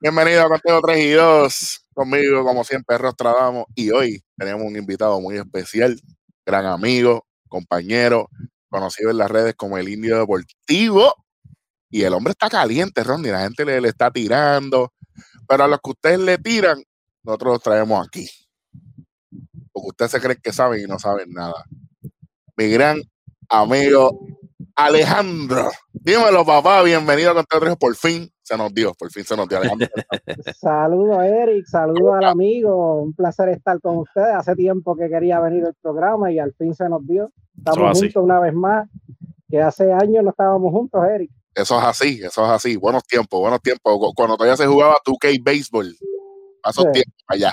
Bienvenido a Conteo 3 y 2. Conmigo, como siempre, Rostradamos. Y hoy tenemos un invitado muy especial, gran amigo, compañero, conocido en las redes como el Indio Deportivo. Y el hombre está caliente, Ronnie. La gente le, le está tirando. Pero a los que ustedes le tiran, nosotros los traemos aquí. Porque ustedes se creen que saben y no saben nada. Mi gran amigo Alejandro. Dímelo, papá. Bienvenido a Conteo 3. Por fin se nos dio, por fin se nos dio Alejandro. saludos, Eric. Saludos al amigo. Un placer estar con ustedes. Hace tiempo que quería venir al programa y al fin se nos dio. Estamos juntos una vez más. Que hace años no estábamos juntos, Eric. Eso es así, eso es así. Buenos tiempos, buenos tiempos. Cuando todavía se jugaba 2K Baseball. Pasó sí. tiempo allá.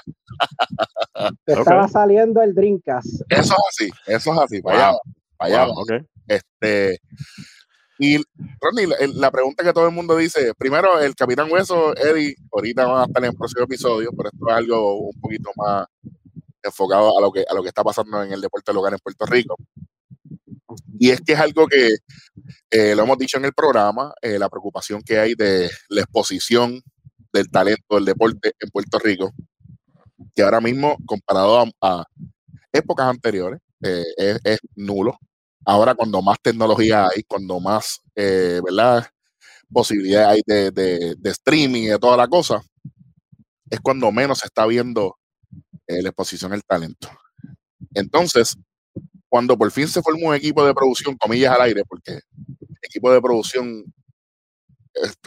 Estaba saliendo el Drinkas. Eso es así, eso es así. Para allá, para allá. Okay. Este, y Ronnie, la, pregunta que todo el mundo dice, primero el Capitán Hueso, Eddie, ahorita van a estar en el próximo episodio, pero esto es algo un poquito más enfocado a lo que, a lo que está pasando en el deporte local en Puerto Rico. Y es que es algo que eh, lo hemos dicho en el programa, eh, la preocupación que hay de la exposición del talento del deporte en Puerto Rico, que ahora mismo, comparado a, épocas anteriores, eh, es, nulo. Ahora, cuando más tecnología hay, cuando más, eh, ¿verdad? Posibilidades hay de, de, streaming y de toda la cosa, es cuando menos se está viendo eh, la exposición del talento. Entonces, cuando por fin se formó un equipo de producción, comillas al aire, porque equipo de producción,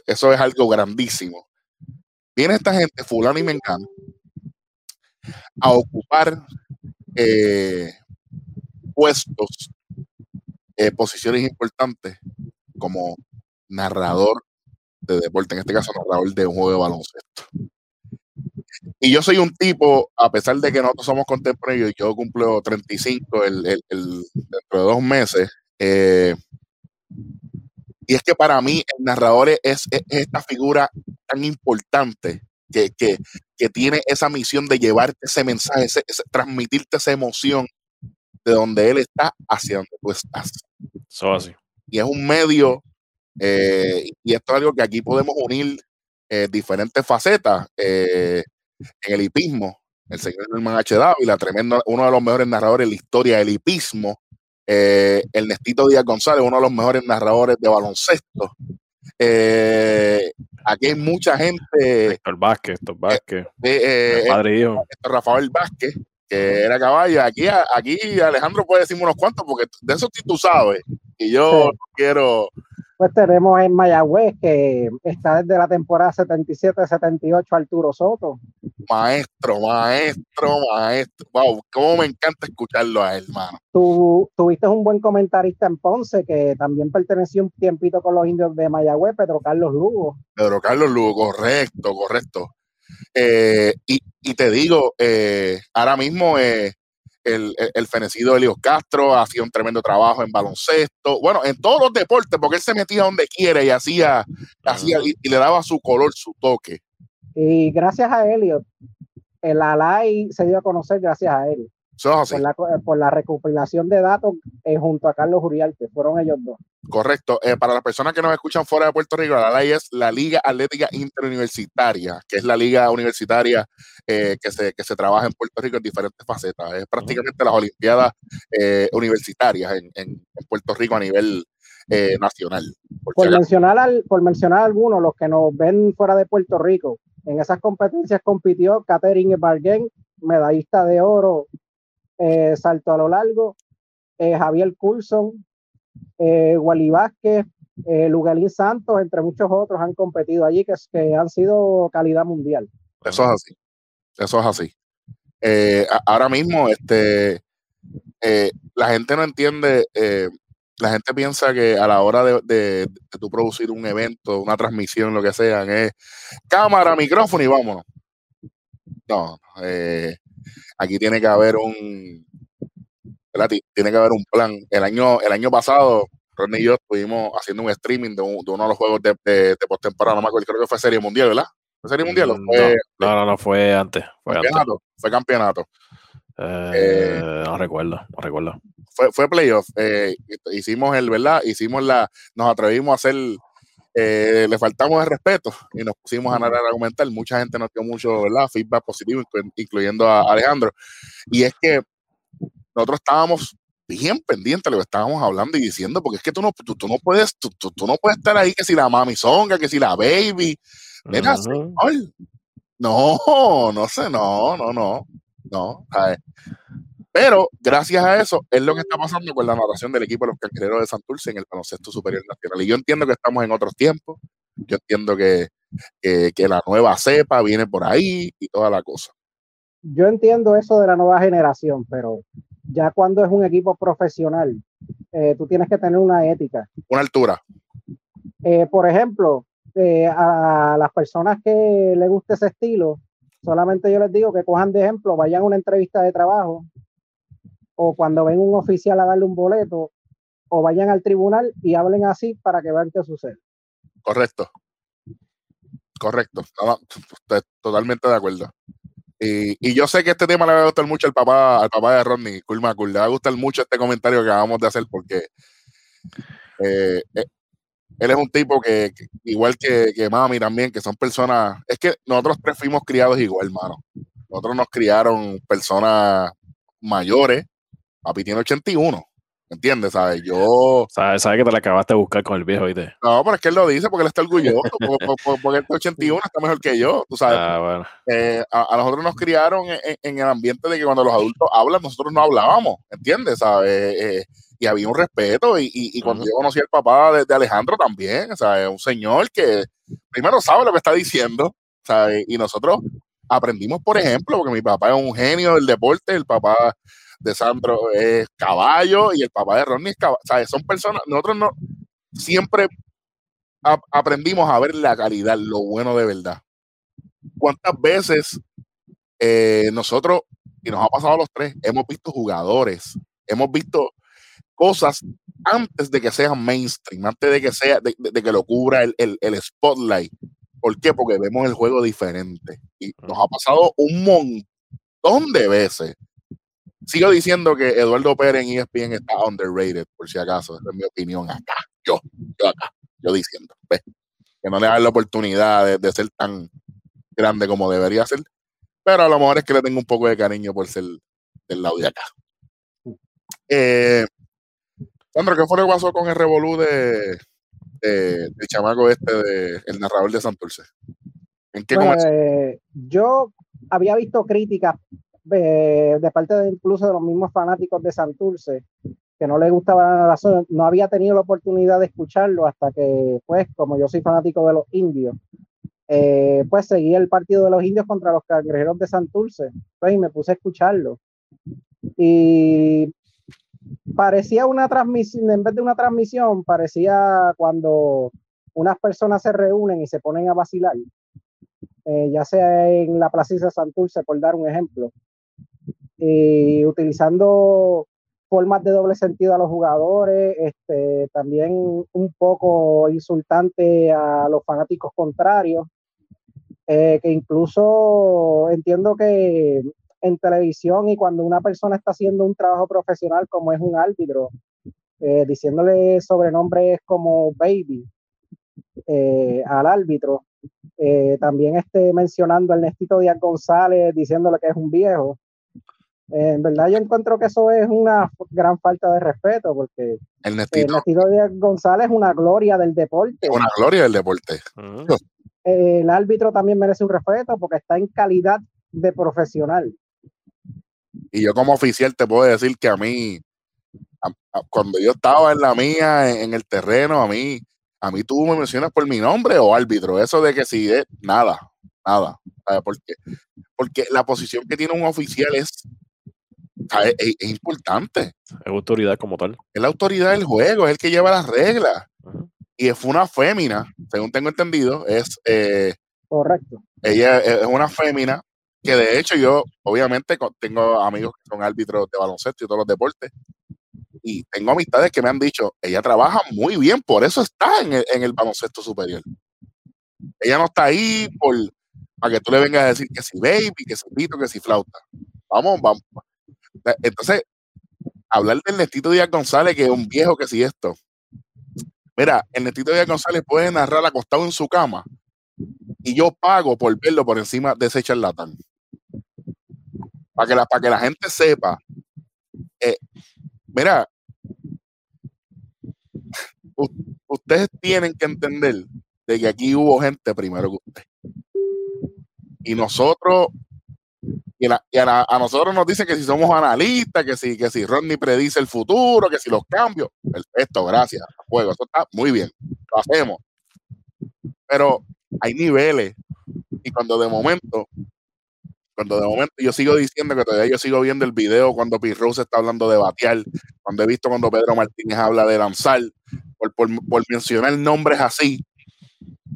eso es algo grandísimo. Viene esta gente, fulano y mengano, a ocupar eh, puestos, eh, posiciones importantes como narrador de deporte, en este caso narrador de un juego de baloncesto. Y yo soy un tipo, a pesar de que nosotros somos contemporáneos, yo cumplo 35 el, el, el, dentro de dos meses. Eh, y es que para mí el narrador es, es, es esta figura tan importante que, que, que, tiene esa misión de llevarte ese mensaje, transmitirte esa emoción de donde él está hacia donde tú estás. Así. Y es un medio, eh, y esto es algo que aquí podemos unir eh, diferentes facetas. Eh, en el hipismo, el señor Norman H. Dávila, tremendo, uno de los mejores narradores de la historia del hipismo. Eh, el Nestito Díaz González, uno de los mejores narradores de baloncesto. Eh, aquí hay mucha gente. Héctor Vázquez, Héctor Vázquez. Eh, padre hijo. Rafael Vázquez, que era caballo. Aquí, aquí Alejandro puede decirme unos cuantos, porque de eso tú sabes. Y yo sí. quiero pues tenemos en Mayagüez, que está desde la temporada 77-78 Arturo Soto. Maestro, maestro, maestro. Wow, cómo me encanta escucharlo a él, hermano. Tú tuviste un buen comentarista en Ponce, que también perteneció un tiempito con los indios de Mayagüez, Pedro Carlos Lugo. Pedro Carlos Lugo, correcto, correcto. Eh, y, y, te digo, eh, ahora mismo eh, el, el, el, fenecido Elios Castro hacía un tremendo trabajo en baloncesto, bueno, en todos los deportes, porque él se metía donde quiere y hacía, hacía y, y le daba su color, su toque. Y gracias a Eliot, el Alay se dio a conocer gracias a él. So, sí. por, la, por, la, recopilación de datos eh, junto a Carlos Uriarte, fueron ellos dos. Correcto. Eh, para las personas que nos escuchan fuera de Puerto Rico, la LAI es la Liga Atlética Interuniversitaria, que es la liga universitaria eh, que, se, que se trabaja en Puerto Rico en diferentes facetas. Es prácticamente las Olimpiadas eh, universitarias en, en, en, Puerto Rico a nivel nacional. Por, por mencionar, al, por mencionar algunos, los que nos ven fuera de Puerto Rico, en esas competencias compitió Catherine Barguén, medallista de oro eh, salto a lo largo, eh, Javier Coulson, eh, Wally Vázquez, eh, Lugalín Santos, entre muchos otros, han competido allí que, han sido calidad mundial. Eso es así, eso es así. Eh, ahora mismo, este, la gente no entiende, la gente piensa que a la hora de, de, de producir un evento, una transmisión, lo que sea, es cámara, micrófono y vámonos. No, eh, aquí tiene que haber un ¿verdad? tiene que haber un plan. El año, el año pasado, Ronnie y yo estuvimos haciendo un streaming de, un, de uno de los juegos de, de, de postemporada, no me acuerdo, creo que fue Serie Mundial, ¿verdad? ¿Fue Serie Mundial? No, fue, no, no, no, fue antes. Fue campeonato. Antes. Fue campeonato. Eh, eh, no recuerdo, no recuerdo. Fue, fue playoff. Eh, hicimos el, ¿verdad? Hicimos la, nos atrevimos a hacer eh, le faltamos el respeto y nos pusimos a narrar a argumentar. Mucha gente nos dio mucho ¿verdad? feedback positivo, incluyendo a Alejandro. Y es que nosotros estábamos bien pendientes de lo que estábamos hablando y diciendo, porque es que tú no, tú, no puedes, tú, tú, no puedes estar ahí que si la mami songa, que si la baby. no, no sé, no, no, no, no. Pero gracias a eso es lo que está pasando con la narración del equipo de los cangrejeros de Santurce en el baloncesto superior nacional. Y yo entiendo que estamos en otros tiempos, yo entiendo que, que, la nueva cepa viene por ahí y toda la cosa. Yo entiendo eso de la nueva generación, pero ya cuando es un equipo profesional, eh, tú tienes que tener una ética. Una altura. Eh, por ejemplo, eh, a las personas que les guste ese estilo, solamente yo les digo que cojan de ejemplo, vayan a una entrevista de trabajo o cuando ven un oficial a darle un boleto o vayan al tribunal y hablen así para que vean qué sucede. Correcto. Correcto. totalmente de acuerdo. Y, yo sé que este tema le va a gustar mucho al papá, al papá de Rodney, Cool Le va a gustar mucho este comentario que acabamos de hacer porque eh, eh, él es un tipo que, igual que, que, Mami también, que son personas. Es que nosotros tres fuimos criados igual, hermano. Nosotros nos criaron personas mayores Papi tiene 81. ¿Me entiendes? ¿Sabes? Yo. ¿Sabes sabe que te la acabaste de buscar con el viejo, ¿viste? No, pero es que él lo dice porque él está orgulloso. porque, este 81 está mejor que yo. Tú sabes. Ah, bueno. eh, a, nosotros nos criaron en, el ambiente de que cuando los adultos hablan, nosotros no hablábamos. ¿Entiendes? ¿Sabes? Eh, y había un respeto. Y, y, cuando yo conocí al papá de, Alejandro también, ¿sabes? Un señor que primero sabe lo que está diciendo. ¿sabes? Y nosotros aprendimos, por ejemplo, porque mi papá es un genio del deporte, el papá de Sandro es caballo y el papá de Ronnie es caballo. Son personas, nosotros no siempre aprendimos a ver la calidad, lo bueno de verdad. ¿Cuántas veces eh, nosotros, y nos ha pasado a los tres, hemos visto jugadores, hemos visto cosas antes de que sean mainstream, antes de que sea, de, que lo cubra el, el, spotlight. ¿Por qué? Porque vemos el juego diferente. Y nos ha pasado un montón de veces sigo diciendo que Eduardo Pérez en ESPN está underrated, por si acaso. Esa es mi opinión acá. Yo, yo acá, yo diciendo. Que no le dan la oportunidad de, ser tan grande como debería ser. Pero a lo mejor es que le tengo un poco de cariño por ser del lado de acá. Eh, Sandro, ¿qué fue lo que pasó con el revolú de, de, chamaco este, de, el narrador de Santurce? ¿En qué pues, Yo había visto críticas de parte de incluso de los mismos fanáticos de Santurce, que no les gustaba la narración, no había tenido la oportunidad de escucharlo hasta que, pues, como yo soy fanático de los indios, eh, pues seguí el partido de los indios contra los cangrejeros de Santurce, pues, y me puse a escucharlo. Y parecía una transmisión, en vez de una transmisión, parecía cuando unas personas se reúnen y se ponen a vacilar, eh, ya sea en la Plaza de Santurce, por dar un ejemplo, y utilizando formas de doble sentido a los jugadores, este, también un poco insultante a los fanáticos contrarios, eh, que incluso entiendo que en televisión y cuando una persona está haciendo un trabajo profesional como es un árbitro, eh, diciéndole sobrenombres como baby eh, al árbitro, también esté mencionando al Nestito Díaz González diciéndole que es un viejo, en verdad yo encuentro que eso es una gran falta de respeto porque el Nestito, González es una gloria del deporte. Una gloria del deporte. El árbitro también merece un respeto porque está en calidad de profesional. Y yo como oficial te puedo decir que a mí, cuando yo estaba en la mía, en, el terreno, a mí, a mí tú me mencionas por mi nombre o árbitro. Eso de que si es nada, nada. Porque, porque la posición que tiene un oficial es es, importante. Es autoridad como tal. Es la autoridad del juego, es el que lleva las reglas. Y fue una fémina, según tengo entendido, es... Eh, Correcto. Ella es una fémina que de hecho yo, obviamente, tengo amigos que son árbitros de baloncesto y todos los deportes, y tengo amistades que me han dicho, ella trabaja muy bien, por eso está en el, en el baloncesto superior. Ella no está ahí por para que tú le vengas a decir que si baby, que si pito, que si flauta. Vamos, vamos, entonces, hablar del Nestito Díaz González, que es un viejo que si esto. Mira, el Netito de González puede narrar acostado en su cama y yo pago por verlo por encima de ese charlatán. Para que la, que la gente sepa. Eh, mira, ustedes tienen que entender de que aquí hubo gente primero que usted. Y nosotros, y, a, nosotros nos dicen que si somos analistas, que si, que si Rodney predice el futuro, que si los cambios, perfecto, gracias, juego, eso está muy bien, lo hacemos. Pero hay niveles, y cuando de momento, cuando de momento yo sigo diciendo que todavía yo sigo viendo el video cuando Pete Rose está hablando de batear, cuando he visto cuando Pedro Martínez habla de lanzar, por, por, por mencionar nombres así,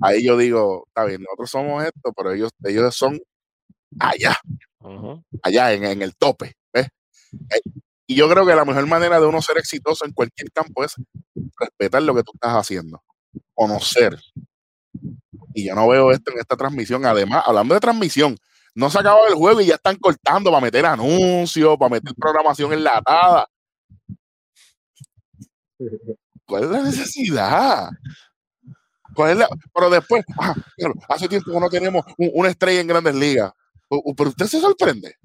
ahí yo digo, está bien, nosotros somos esto, pero ellos, ellos son allá, allá en, el tope. ¿ves? Eh, y yo creo que la mejor manera de uno ser exitoso en cualquier campo es respetar lo que tú estás haciendo, conocer. Y yo no veo esto en esta transmisión. Además, hablando de transmisión, no se acaba el juego y ya están cortando para meter anuncios, para meter programación enlatada. ¿Cuál es la necesidad? pero después, ah, hace tiempo que no tenemos una estrella en grandes ligas. Pero usted se sorprende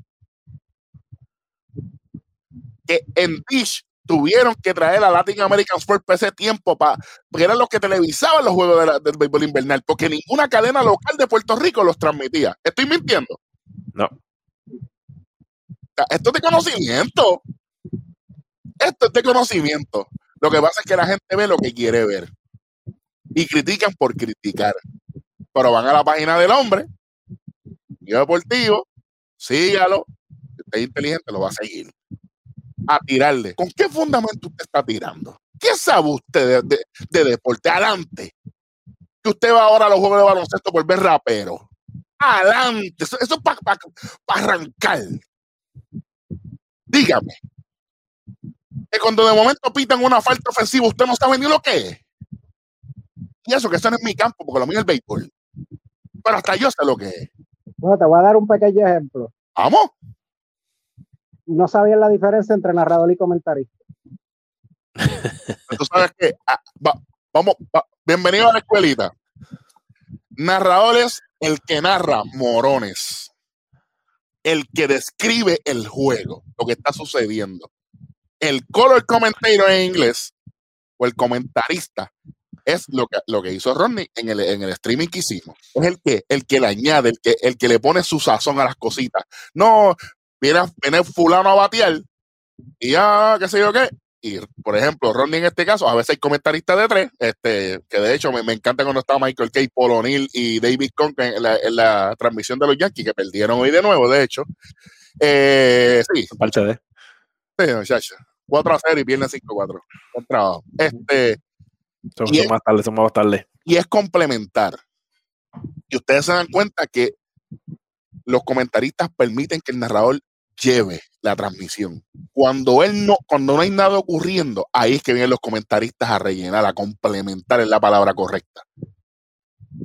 que en Dish tuvieron que traer a Latin American Sport por ese tiempo para porque eran los que televisaban los juegos del béisbol invernal, porque ninguna cadena local de Puerto Rico los transmitía. ¿Estoy mintiendo? No. Esto es de conocimiento. Esto es de conocimiento. Lo que pasa es que la gente ve lo que quiere ver y critican por criticar. Pero van a la página del hombre, yo deportivo, sígalo, si usted es inteligente, lo va a seguir. A tirarle. ¿Con qué fundamento usted está tirando? ¿Qué sabe usted de, deporte? Adelante. Que usted va ahora a los juegos de baloncesto por ver rapero. Adelante. Eso, es para arrancar. Dígame. Que cuando de momento pitan una falta ofensiva, usted no sabe ni lo que es. Y eso, que eso no es mi campo, porque lo mío es el béisbol. Pero hasta yo sé lo que es. Bueno, te voy a dar un pequeño ejemplo. ¿Vamos? No sabían la diferencia entre narrador y comentarista. Tú sabes que, ah, vamos, bienvenido a la escuelita. Narrador es el que narra morones, el que describe el juego, lo que está sucediendo. El color commentator en inglés o el comentarista es lo que, lo que hizo Rodney en el, en el streaming que hicimos. Es el que, el que le añade, el que, el que le pone su sazón a las cositas. No, viene, viene fulano a batear y ya, qué sé yo qué. Y, por ejemplo, Rodney en este caso, a veces hay comentaristas de tres, este, que de hecho me, me encanta cuando estaba Michael Kay, Paul O'Neill y David Conk en la, en la, transmisión de los Yankees, que perdieron hoy de nuevo, de hecho. Eh, sí. Parche de. Sí, muchachos. 4 a 0 y viene 5 a 4. Buen trabajo. Este, son, más tarde, son más tarde. Y es complementar. Y ustedes se dan cuenta que los comentaristas permiten que el narrador lleve la transmisión. Cuando él no, cuando no hay nada ocurriendo, ahí es que vienen los comentaristas a rellenar, a complementar en la palabra correcta.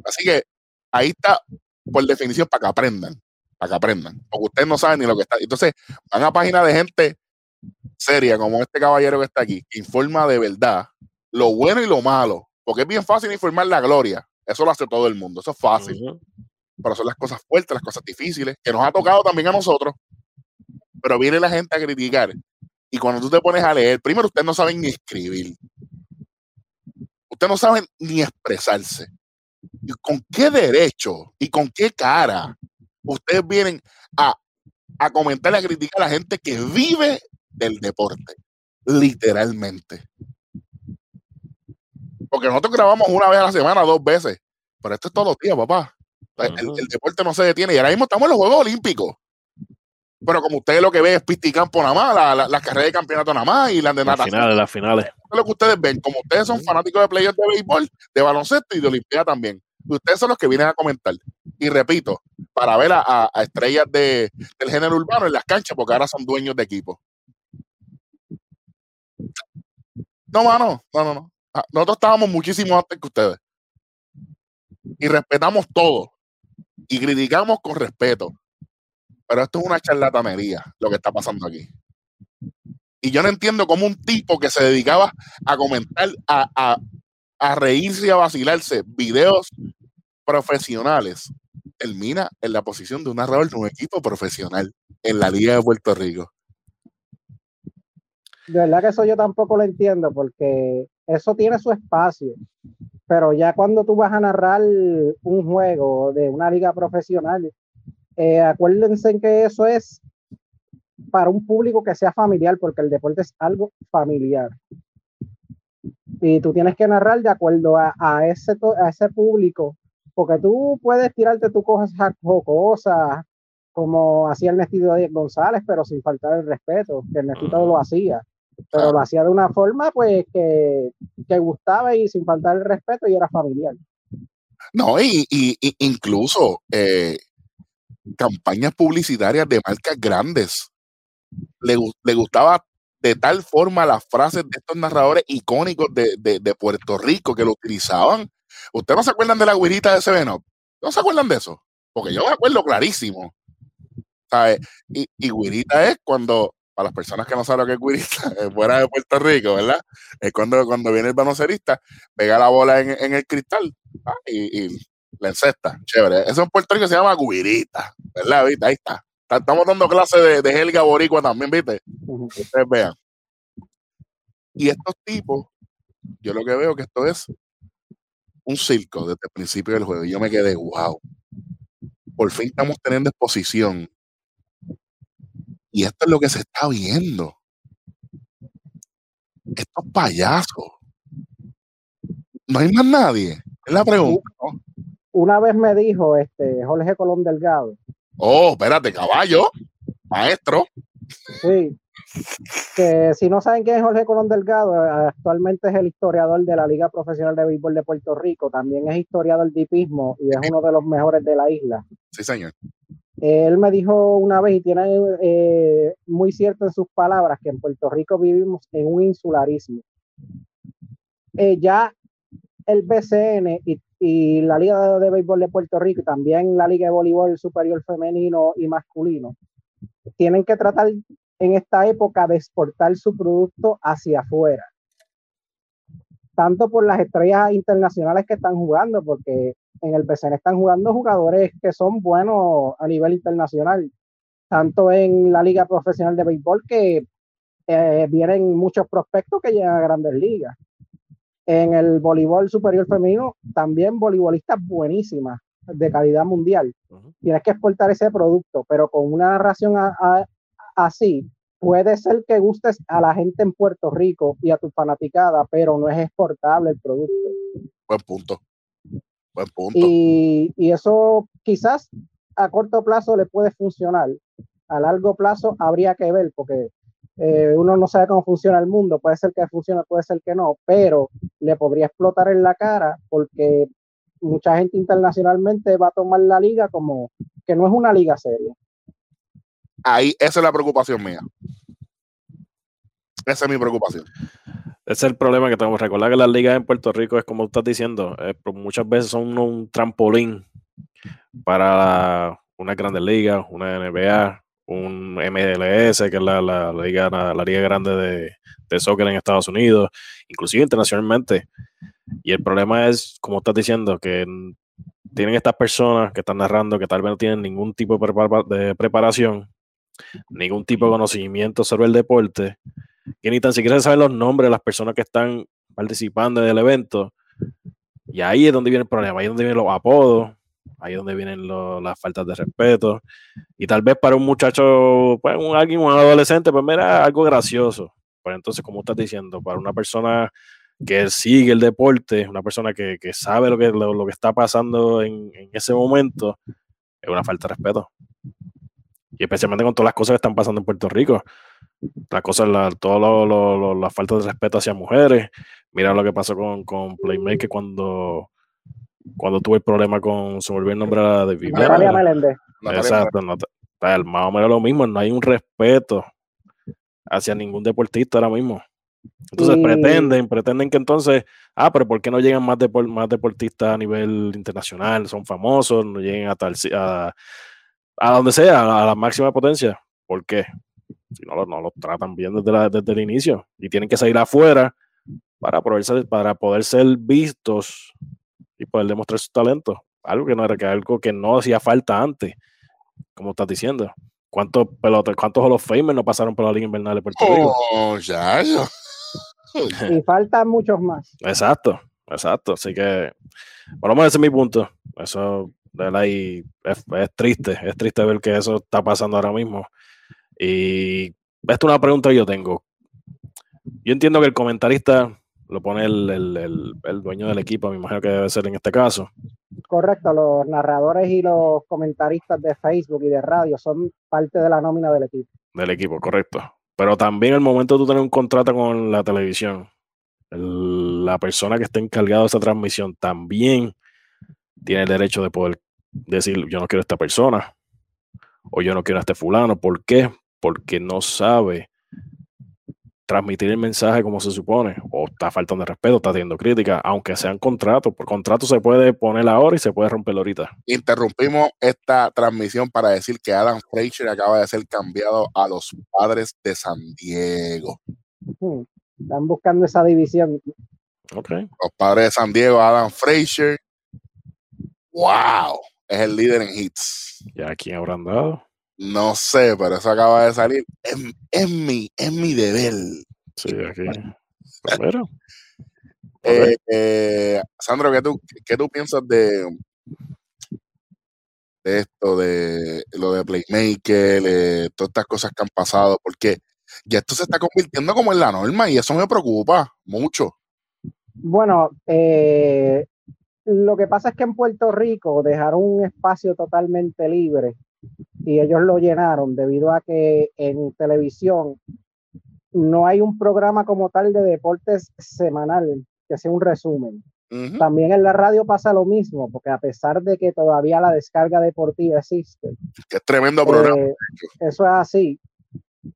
Así que ahí está, por definición, para que aprendan, para que aprendan, porque ustedes no saben ni lo que está. Entonces, van a página de gente seria, como este caballero que está aquí, que informa de verdad, lo bueno y lo malo, porque es bien fácil informar la gloria. Eso lo hace todo el mundo, eso es fácil. Pero son las cosas fuertes, las cosas difíciles, que nos ha tocado también a nosotros. Pero viene la gente a criticar. Y cuando tú te pones a leer, primero ustedes no saben ni escribir. Ustedes no saben ni expresarse. ¿Y con qué derecho y con qué cara ustedes vienen a, a comentar y a criticar a la gente que vive del deporte? Literalmente. Porque nosotros grabamos una vez a la semana, dos veces. Pero esto es todos los días, papá. El, deporte no se detiene. Y ahora mismo estamos en los Juegos Olímpicos. Pero como ustedes lo que ven es pisticampo nada más, las la, carreras de campeonato nada más y las de natación. Las finales, las finales. es lo que ustedes ven. Como ustedes son fanáticos de players de béisbol, de baloncesto y de olimpiada también. Ustedes son los que vienen a comentar. Y repito, para ver a, estrellas de, del género urbano en las canchas, porque ahora son dueños de equipo. No, mano, no, no, no. Ah, nosotros estábamos muchísimo antes que ustedes. Y respetamos todo. Y criticamos con respeto. Pero esto es una charlatanería, lo que está pasando aquí. Y yo no entiendo cómo un tipo que se dedicaba a comentar, a, a reírse y a vacilarse videos profesionales, termina en la posición de un narrador de un equipo profesional en la Liga de Puerto Rico. De verdad que eso yo tampoco lo entiendo, porque eso tiene su espacio. Pero ya cuando tú vas a narrar un juego de una liga profesional, eh, acuérdense en que eso es para un público que sea familiar, porque el deporte es algo familiar. Y tú tienes que narrar de acuerdo a, a ese, a ese público, porque tú puedes tirarte tu cosas cosas como hacía Ernestito Díaz González, pero sin faltar el respeto, que Ernestito lo hacía pero lo hacía de una forma pues que, que, gustaba y sin faltar el respeto y era familiar. No, y, y, incluso eh, campañas publicitarias de marcas grandes. Le, le, gustaba de tal forma las frases de estos narradores icónicos de, de, de Puerto Rico que lo utilizaban. ¿Ustedes no se acuerdan de la güirita de Seveno? ¿No se acuerdan de eso? Porque yo me acuerdo clarísimo. ¿sabes? Y, y güirita es cuando para las personas que no saben lo que es guirista, fuera de Puerto Rico, ¿verdad? Es cuando, cuando viene el banocerista, pega la bola en, el cristal ah, y, la encesta. Chévere. Eso en Puerto Rico se llama guirita, ¿verdad? ¿Viste? Ahí está. Estamos dando clase de, de Helga Boricua también, ¿viste? Ustedes vean. Y estos tipos, yo lo que veo que esto es un circo desde el principio del juego. Y yo me quedé, wow. Por fin estamos teniendo exposición y esto es lo que se está viendo. Estos payasos. No hay más nadie. Es la pregunta. Una vez me dijo este Jorge Colón Delgado. Oh, espérate, caballo. Maestro. Sí. Que si no saben quién es Jorge Colón Delgado, actualmente es el historiador de la Liga Profesional de Béisbol de Puerto Rico. También es historiador de hipismo y es uno de los mejores de la isla. Sí, señor. Él me dijo una vez, y tiene eh, muy cierto en sus palabras, que en Puerto Rico vivimos en un insularismo. Eh, ya el BCN y, la Liga de, Béisbol de Puerto Rico también la Liga de Voleibol Superior Femenino y Masculino tienen que tratar en esta época de exportar su producto hacia afuera. Tanto por las estrellas internacionales que están jugando, porque en el PCN están jugando jugadores que son buenos a nivel internacional, tanto en la liga profesional de béisbol que eh, vienen muchos prospectos que llegan a grandes ligas. En el voleibol superior femenino, también voleibolistas buenísimas, de calidad mundial. Tienes que exportar ese producto, pero con una narración así, puede ser que gustes a la gente en Puerto Rico y a tu fanaticada, pero no es exportable el producto. Buen punto. Y, eso quizás a corto plazo le puede funcionar. A largo plazo habría que ver, porque eh, uno no sabe cómo funciona el mundo. Puede ser que funcione, puede ser que no, pero le podría explotar en la cara porque mucha gente internacionalmente va a tomar la liga como que no es una liga seria. Ahí, esa es la preocupación mía. Esa es mi preocupación. Ese es el problema que tenemos. Recordar que las ligas en Puerto Rico es como estás diciendo, eh, pues muchas veces son un, trampolín para una grandes ligas, una NBA, un MLS, que es la, liga, la, liga grande de, de, soccer en Estados Unidos, inclusive internacionalmente. Y el problema es, como estás diciendo, que tienen estas personas que están narrando que tal vez no tienen ningún tipo de preparación, ningún tipo de conocimiento sobre el deporte que ni tan siquiera saben los nombres de las personas que están participando en el evento. Y ahí es donde viene el problema, ahí es donde vienen los apodos, ahí es donde vienen las faltas de respeto. Y tal vez para un muchacho, pues un, alguien, un adolescente, pues mira, algo gracioso. Pero entonces, como estás diciendo, para una persona que sigue el deporte, una persona que, sabe lo que, lo, que está pasando en, en, ese momento, es una falta de respeto. Y especialmente con todas las cosas que están pasando en Puerto Rico la cosa, la, todo la falta de respeto hacia mujeres. Mira lo que pasó con, con Playmaker cuando, cuando tuve el problema con, se volvió el nombre de Viviana. Exacto, no, más o menos lo mismo, no hay un respeto hacia ningún deportista ahora mismo. Entonces pretenden, pretenden que entonces, ah, pero ¿por qué no llegan más, más deportistas a nivel internacional? Son famosos, no lleguen a tal, a, a donde sea, a la máxima potencia. ¿Por qué? Si no, no los tratan bien desde, desde el inicio y tienen que salir afuera para poder ser, para poder ser vistos y poder demostrar su talento. Algo que no era que algo que no hacía falta antes, como estás diciendo. ¿Cuántos pelotas, cuántos Hall of Famers no pasaron por la Liga Invernal de Puerto Rico? Oh, ya, ya. y faltan muchos más. Exacto, exacto. Así que, bueno, ese es mi punto. Eso de la es, es, triste, es triste ver que eso está pasando ahora mismo. Y esta es una pregunta que yo tengo. Yo entiendo que el comentarista lo pone el, el, el, dueño del equipo, me imagino que debe ser en este caso. Correcto, los narradores y los comentaristas de Facebook y de radio son parte de la nómina del equipo. Del equipo, correcto. Pero también el momento de tú tener un contrato con la televisión, la persona que está encargada de esa transmisión también tiene el derecho de poder decir, yo no quiero a esta persona o yo no quiero a este fulano. ¿Por qué? Porque no sabe transmitir el mensaje como se supone, o está faltando respeto, está teniendo crítica, aunque sean contratos. Por contrato se puede poner ahora y se puede romper ahorita. Interrumpimos esta transmisión para decir que Adam Fraser acaba de ser cambiado a los padres de San Diego. Están buscando esa división. Okay. Los padres de San Diego, Adam Fraser. ¡Wow! Es el líder en hits. ¿Ya quién habrán dado? No sé, pero eso acaba de salir. Es, mi, es mi deber. Sí, aquí. Primero. Eh, eh, Sandro, ¿qué tú, ¿qué tú piensas de, de esto, de lo de Playmaker, de todas estas cosas que han pasado? Porque ya esto se está convirtiendo como en la norma y eso me preocupa mucho. Bueno, eh, lo que pasa es que en Puerto Rico dejaron un espacio totalmente libre y ellos lo llenaron debido a que en televisión no hay un programa como tal de deportes semanal que sea un resumen. También en la radio pasa lo mismo, porque a pesar de que todavía la descarga deportiva existe, es tremendo programa. Eh, eso es así.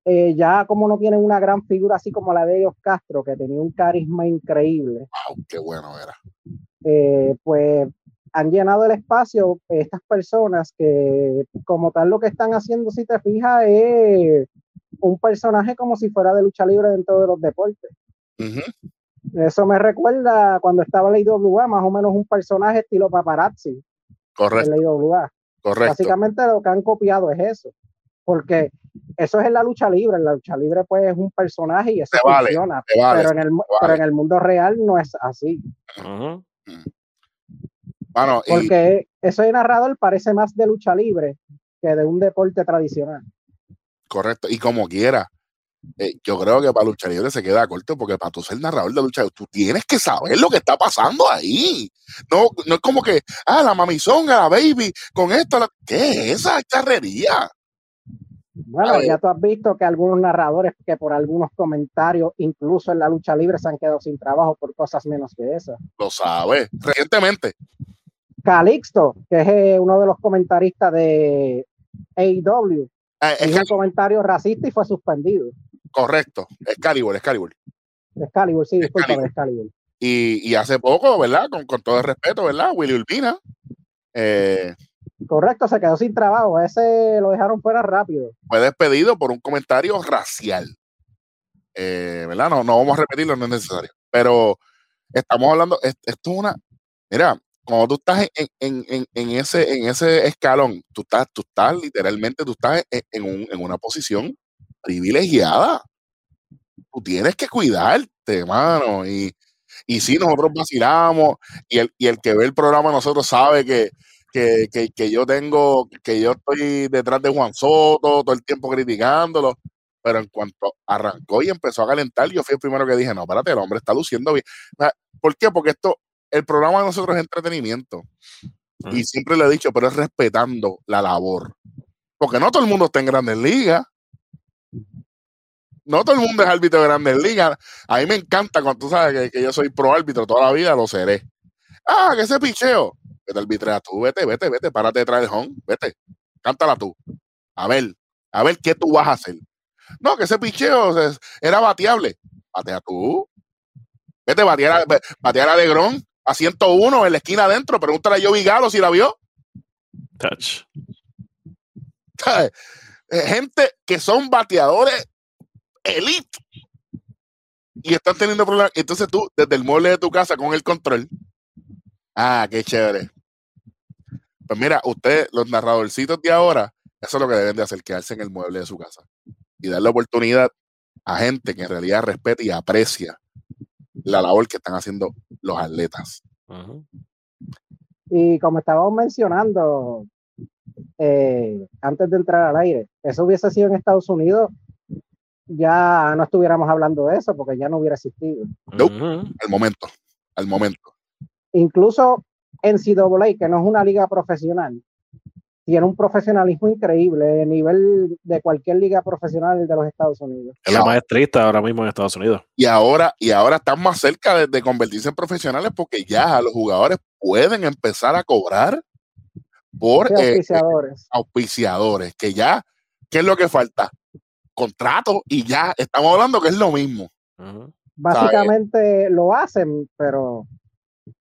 Eh, ya como no tienen una gran figura así como la de ellos Castro, que tenía un carisma increíble. Wow, qué bueno era. Eh, pues han llenado el espacio estas personas que como tal lo que están haciendo, si te fijas, es un personaje como si fuera de lucha libre dentro de los deportes. Eso me recuerda cuando estaba la IWA, más o menos un personaje estilo paparazzi. Correcto. En la IWA. Correcto. Básicamente lo que han copiado es eso. Porque eso es en la lucha libre. En la lucha libre, pues, es un personaje y eso funciona. pero, en el, pero en el mundo real no es así. Porque eso de narrador parece más de lucha libre que de un deporte tradicional. Correcto, y como quiera, eh, yo creo que para lucha libre se queda corto porque para tú ser narrador de lucha tú tienes que saber lo que está pasando ahí. No, no es como que, ah, la mamizonga, la baby, con esto, ¿qué es esa charrería? Bueno, ya tú has visto que algunos narradores que por algunos comentarios, incluso en la lucha libre, se han quedado sin trabajo por cosas menos que esas. Lo sabes, recientemente. Calixto, que es eh, uno de los comentaristas de AEW, ah, es un comentario racista y fue suspendido. Correcto, Excalibur, Excalibur. Excalibur, sí, disculpa, Excalibur. Y, y hace poco, ¿verdad? Con, con, todo el respeto, ¿verdad? Willy Urbina. Eh, Correcto, se quedó sin trabajo. Ese lo dejaron fuera rápido. Fue despedido por un comentario racial. Eh, ¿Verdad? No, no vamos a repetirlo, no es necesario. Pero estamos hablando, esto es una. Mira, cuando tú estás en, ese, en ese escalón, tú estás, tú estás literalmente, tú estás en, una posición privilegiada. Tú tienes que cuidarte, mano. Y, y sí, nosotros vacilamos y el, y el que ve el programa nosotros sabe que, que, yo tengo, que yo estoy detrás de Juan Soto todo el tiempo criticándolo. Pero en cuanto arrancó y empezó a calentar, yo fui el primero que dije, no, espérate, el hombre está luciendo bien. ¿Por qué? Porque esto, el programa de nosotros es entretenimiento. Y siempre le he dicho, pero es respetando la labor. Porque no todo el mundo está en grandes ligas. No todo el mundo es árbitro de grandes ligas. A mí me encanta cuando tú sabes que, yo soy pro árbitro toda la vida, lo seré. Ah, que ese picheo. Vete arbitrea tú, vete, vete, vete, párate detrás del home, vete, cántala tú. A ver, a ver qué tú vas a hacer. No, que ese picheo era bateable. Batea tú. Vete, batear a, batear a Legrón a 101 en la esquina adentro. Pregúntale a Joey Galo si la vio. Touch. Gente que son bateadores elite. y están teniendo problemas. Entonces tú, desde el mueble de tu casa con el control. Ah, qué chévere. Pues mira, ustedes, los narradorcitos de ahora, eso es lo que deben de hacer, quedarse en el mueble de su casa y darle oportunidad a gente que en realidad respete y aprecia la labor que están haciendo los atletas. Y como estábamos mencionando eh, antes de entrar al aire, eso hubiese sido en Estados Unidos, ya no estuviéramos hablando de eso porque ya no hubiera existido. al momento, al momento. Incluso en CAA, que no es una liga profesional, tiene un profesionalismo increíble, a nivel de cualquier liga profesional de los Estados Unidos. Es la más estricta ahora mismo en Estados Unidos. Y ahora, y ahora están más cerca de, convertirse en profesionales porque ya los jugadores pueden empezar a cobrar por eh, auspiciadores. auspiciadores, que ya, ¿qué es lo que falta? Contrato y ya estamos hablando que es lo mismo. Básicamente lo hacen, pero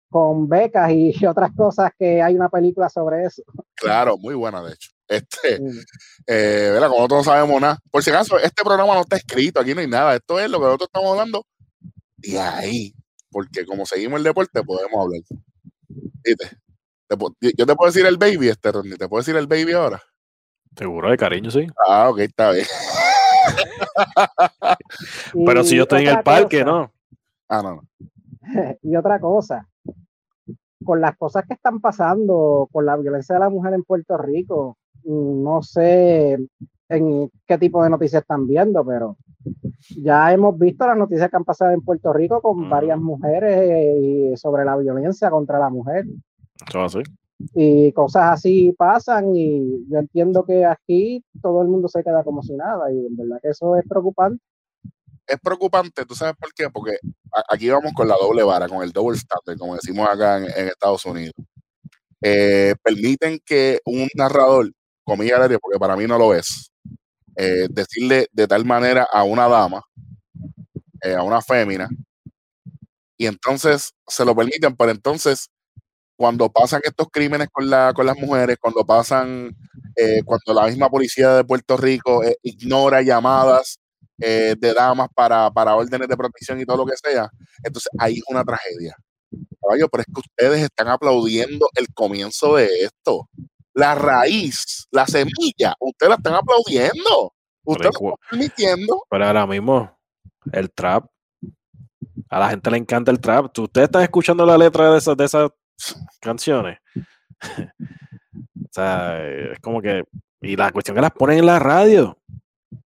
con becas y otras cosas que hay una película sobre eso. Claro, muy buena de hecho. Este, eh, ¿verdad? Como nosotros no sabemos nada. Por si acaso, este programa no está escrito, aquí no hay nada. Esto es lo que nosotros estamos hablando y ahí, porque como seguimos el deporte, podemos hablar. ¿Viste? yo te puedo decir el baby, este Ronnie, te puedo decir el baby ahora. Seguro de cariño, sí. Ah, ok, está bien. Pero si yo estoy en el parque, ¿no? Ah, no, no. y otra cosa, con las cosas que están pasando, con la violencia de la mujer en Puerto Rico, mm, no sé en qué tipo de noticias están viendo, pero ya hemos visto las noticias que han pasado en Puerto Rico con varias mujeres y sobre la violencia contra la mujer. Y cosas así pasan y yo entiendo que aquí todo el mundo se queda como si nada y en verdad que eso es preocupante es preocupante, ¿tú sabes por qué? Porque aquí vamos con la doble vara, con el double standard, como decimos acá en, Estados Unidos. Eh, permiten que un narrador, comillas porque para mí no lo es, eh, decirle de tal manera a una dama, eh, a una fémina, y entonces se lo permiten, pero entonces cuando pasan estos crímenes con, la, con las mujeres, cuando pasan, cuando la misma policía de Puerto Rico ignora llamadas eh, de damas para, para órdenes de protección y todo lo que sea. Entonces ahí es una tragedia. Caballo, pero es que ustedes están aplaudiendo el comienzo de esto. La raíz, la semilla, ustedes la están aplaudiendo. Ustedes lo están permitiendo. Pero ahora mismo, el trap. A la gente le encanta el trap. Ustedes están escuchando la letra de esas, de esas canciones. o sea, es como que. Y la cuestión que las ponen en la radio.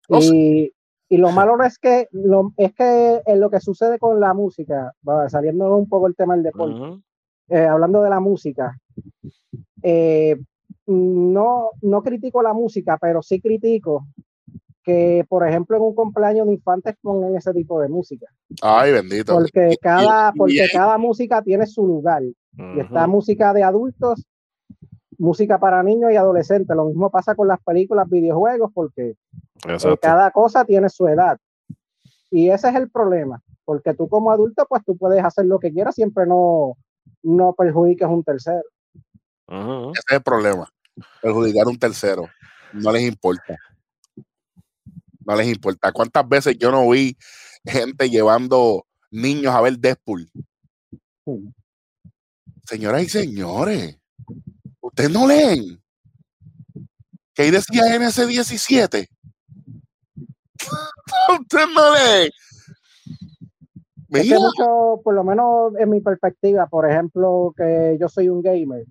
Y, y lo malo es que lo, es que en lo que sucede con la música, saliendo un poco el tema del deporte, eh, hablando de la música, eh, no, no critico la música, pero sí critico que, por ejemplo, en un cumpleaños de infantes pongan ese tipo de música. Ay, bendito. Porque cada, porque cada música tiene su lugar. Y esta música de adultos, música para niños y adolescentes. Lo mismo pasa con las películas, videojuegos, porque eh, cada cosa tiene su edad. Y ese es el problema, porque tú como adulto, pues tú puedes hacer lo que quieras, siempre no, no perjudiques un tercero. Ese es el problema, perjudicar un tercero. No les importa. No les importa. ¿Cuántas veces yo no vi gente llevando niños a ver Deadpool? Señoras y señores, ustedes no leen. ¿Qué decía NS17? Usted no lee. mucho, por lo menos en mi perspectiva, por ejemplo, que yo soy un gamer.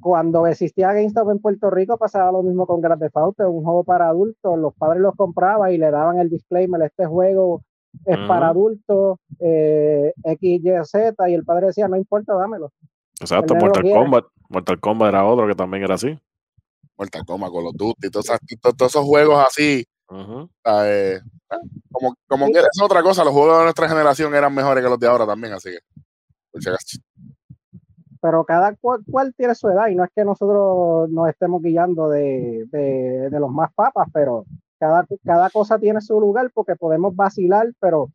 Cuando existía GameStop en Puerto Rico pasaba lo mismo con Grand Theft Auto, un juego para adultos. Los padres los compraban y le daban el disclaimer: este juego es para adultos, eh, X, Y, Z, y el padre decía: no importa, dámelo. Exacto, Mortal Kombat. Mortal Kombat era otro que también era así. Mortal Kombat, Call of Duty, todos, todos esos juegos así eh, como como que es otra cosa, los juegos de nuestra generación eran mejores que los de ahora también, así que. Pero cada cual, tiene su edad y no es que nosotros nos estemos guiando de, de, los más papas, pero cada, cada cosa tiene su lugar porque podemos vacilar, pero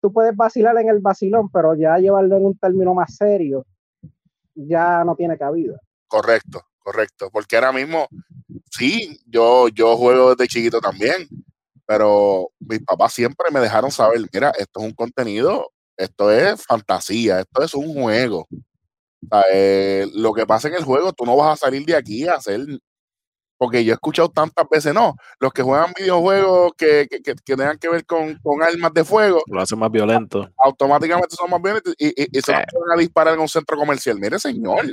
tú puedes vacilar en el vacilón, pero ya llevarlo en un término más serio ya no tiene cabida. Correcto, correcto, porque ahora mismo sí, yo, yo juego desde chiquito también, Pero mis papás siempre me dejaron saber, mira, esto es un contenido, esto es fantasía, esto es un juego. Eh, lo que pasa en el juego, tú no vas a salir de aquí a hacer porque yo he escuchado tantas veces, no, los que juegan videojuegos que, que, que, tengan que ver con, con, armas de fuego. Lo hacen más violento. Automáticamente son más violentos y, y, se van a disparar en un centro comercial. Mire, señor.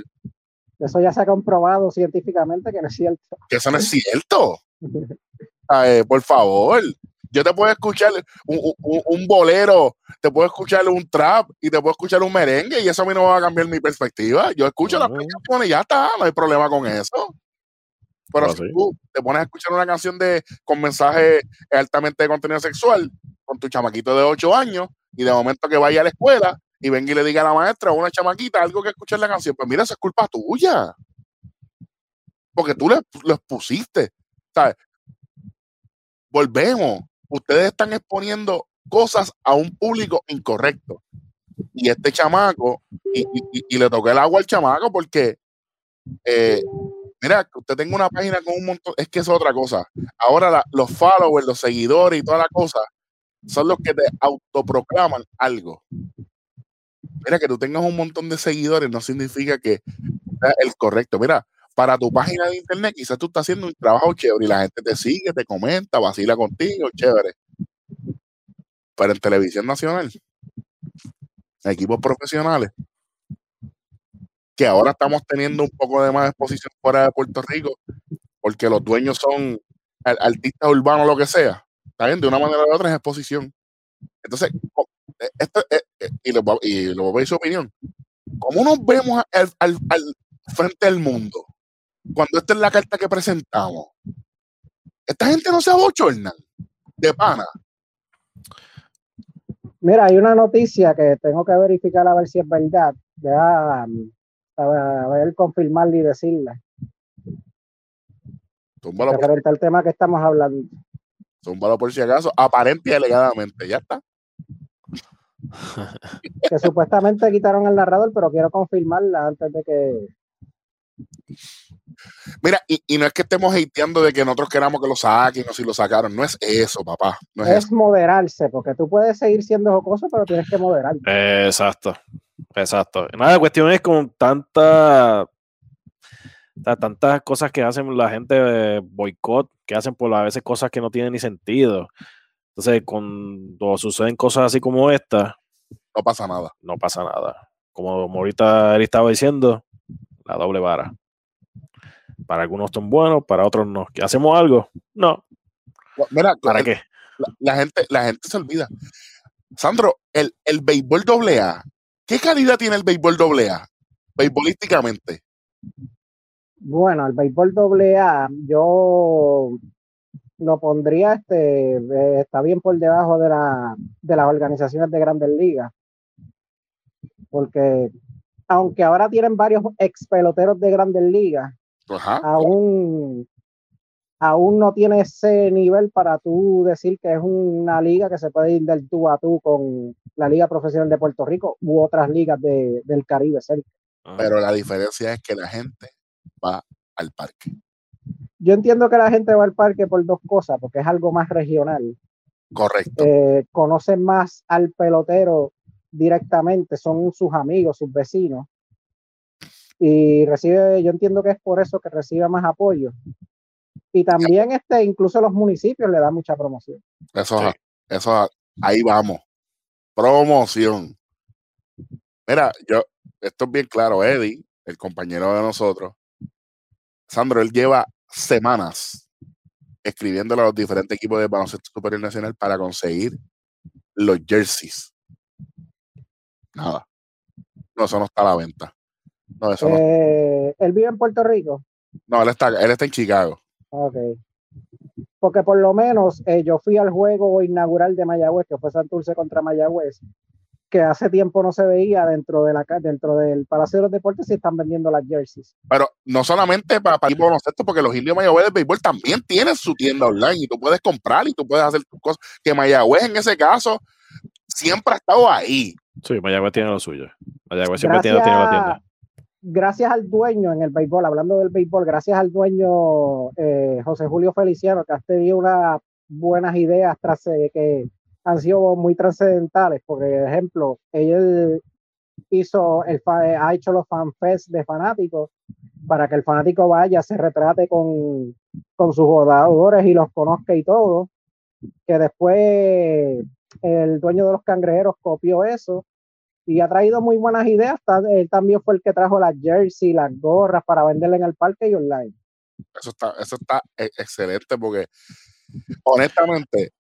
Eso ya se ha comprobado científicamente que no es cierto. Que eso no es cierto. por favor. Yo te puedo escuchar un, un, bolero, te puedo escuchar un trap y te puedo escuchar un merengue y eso a mí no va a cambiar mi perspectiva. Yo escucho las canciones y ya está, no hay problema con eso. Pero si tú te pones a escuchar una canción de con mensaje altamente de contenido sexual con tu chamaquito de 8 años y de momento que vaya a la escuela y venga y le diga a la maestra o una chamaquita algo que escuchar la canción, pues mira, esa es culpa tuya. Porque tú lo expusiste. ¿sabes? Volvemos. Ustedes están exponiendo cosas a un público incorrecto. Y este chamaco, y, y, le toqué el agua al chamaco porque eh, Mira, que usted tenga una página con un montón, es que es otra cosa. Ahora los followers, los seguidores y toda la cosa son los que te autoproclaman algo. Mira, que tú tengas un montón de seguidores no significa que sea el correcto. Mira, para tu página de internet quizás tú estás haciendo un trabajo chévere y la gente te sigue, te comenta, vacila contigo, chévere. Pero en televisión nacional, equipos profesionales, que ahora estamos teniendo un poco de más exposición fuera de Puerto Rico, porque los dueños son artistas urbanos, lo que sea. ¿Está? De una manera u otra es exposición. Entonces, eh, esto, eh, eh, y, lo, y lo veis su opinión. ¿Cómo nos vemos al, al, frente del mundo cuando esta es la carta que presentamos? Esta gente no se abochorna de pana. Mira, hay una noticia que tengo que verificar a ver si es verdad. Ya a ver, confirmarle y decirle. Túmbalo por... el tema que estamos hablando. Túmbalo por si acaso, aparente y alegadamente, ya está. que supuestamente quitaron el narrador, pero quiero confirmarla antes de que. Mira, y, no es que estemos hateando de que nosotros queramos que lo saquen o si lo sacaron, no es eso, papá. No es, moderarse, porque tú puedes seguir siendo jocoso, pero tienes que moderarte. exacto. Exacto. Nada, la cuestión es con tanta, tantas cosas que hacen la gente de boicot, que hacen por a veces cosas que no tienen ni sentido. Entonces, cuando suceden cosas así como esta, no pasa nada. No pasa nada. Como ahorita él estaba diciendo, la doble vara. Para algunos son buenos, para otros no. ¿Que hacemos algo? No. Mira, ¿para qué? La, gente, la gente se olvida. Sandro, el, el béisbol doble A ¿Qué calidad tiene el béisbol AA, beisbolísticamente? Bueno, el béisbol AA, yo lo pondría, este, eh, está bien por debajo de, la, de las organizaciones de grandes ligas. Porque aunque ahora tienen varios ex peloteros de grandes ligas, aún aún no tiene ese nivel para tú decir que es una liga que se puede ir del tú a tú con la Liga Profesional de Puerto Rico u otras ligas del Caribe cerca. Ah. Pero la diferencia es que la gente va al parque. Yo entiendo que la gente va al parque por dos cosas, porque es algo más regional. Correcto. Eh, conocen más al pelotero directamente, son sus amigos, sus vecinos. Y recibe, yo entiendo que es por eso que recibe más apoyo. Y también este, incluso los municipios le dan mucha promoción. Eso, eso, ahí vamos. Promoción. Mira, yo, esto es bien claro, Eddie, el compañero de nosotros. Sandro, él lleva semanas escribiéndole a los diferentes equipos de baloncesto superior nacional para conseguir los jerseys. Nada. No, eso no está a la venta. No, eso eh, ¿Él vive en Puerto Rico? No, él está, él está en Chicago. Ok. Porque por lo menos eh, yo fui al juego inaugural de Mayagüez, que fue Santurce contra Mayagüez, que hace tiempo no se veía dentro de la dentro del Palacio de los Deportes y están vendiendo las jerseys. Pero no solamente para, para baloncesto, porque los indios de Mayagüez del béisbol también tienen su tienda online y tú puedes comprar y tú puedes hacer tus cosas. Que Mayagüez en ese caso siempre ha estado ahí. Sí, Mayagüez tiene lo suyo. Mayagüez siempre tiene, tiene la tienda gracias al dueño en el béisbol, hablando del béisbol, gracias al dueño eh, José Julio Feliciano, que ha tenido una buenas ideas tras eh, que han sido muy trascendentales. Por ejemplo, él hizo el, ha hecho los fanfests de fanáticos para que el fanático vaya, se retrate con, con sus jugadores y los conozca y todo. Que después el dueño de los cangrejeros copió eso y ha traído muy buenas ideas. Él también fue el que trajo las jersey, las gorras para venderle en el parque y online. Eso está, eso está e, excelente porque honestamente.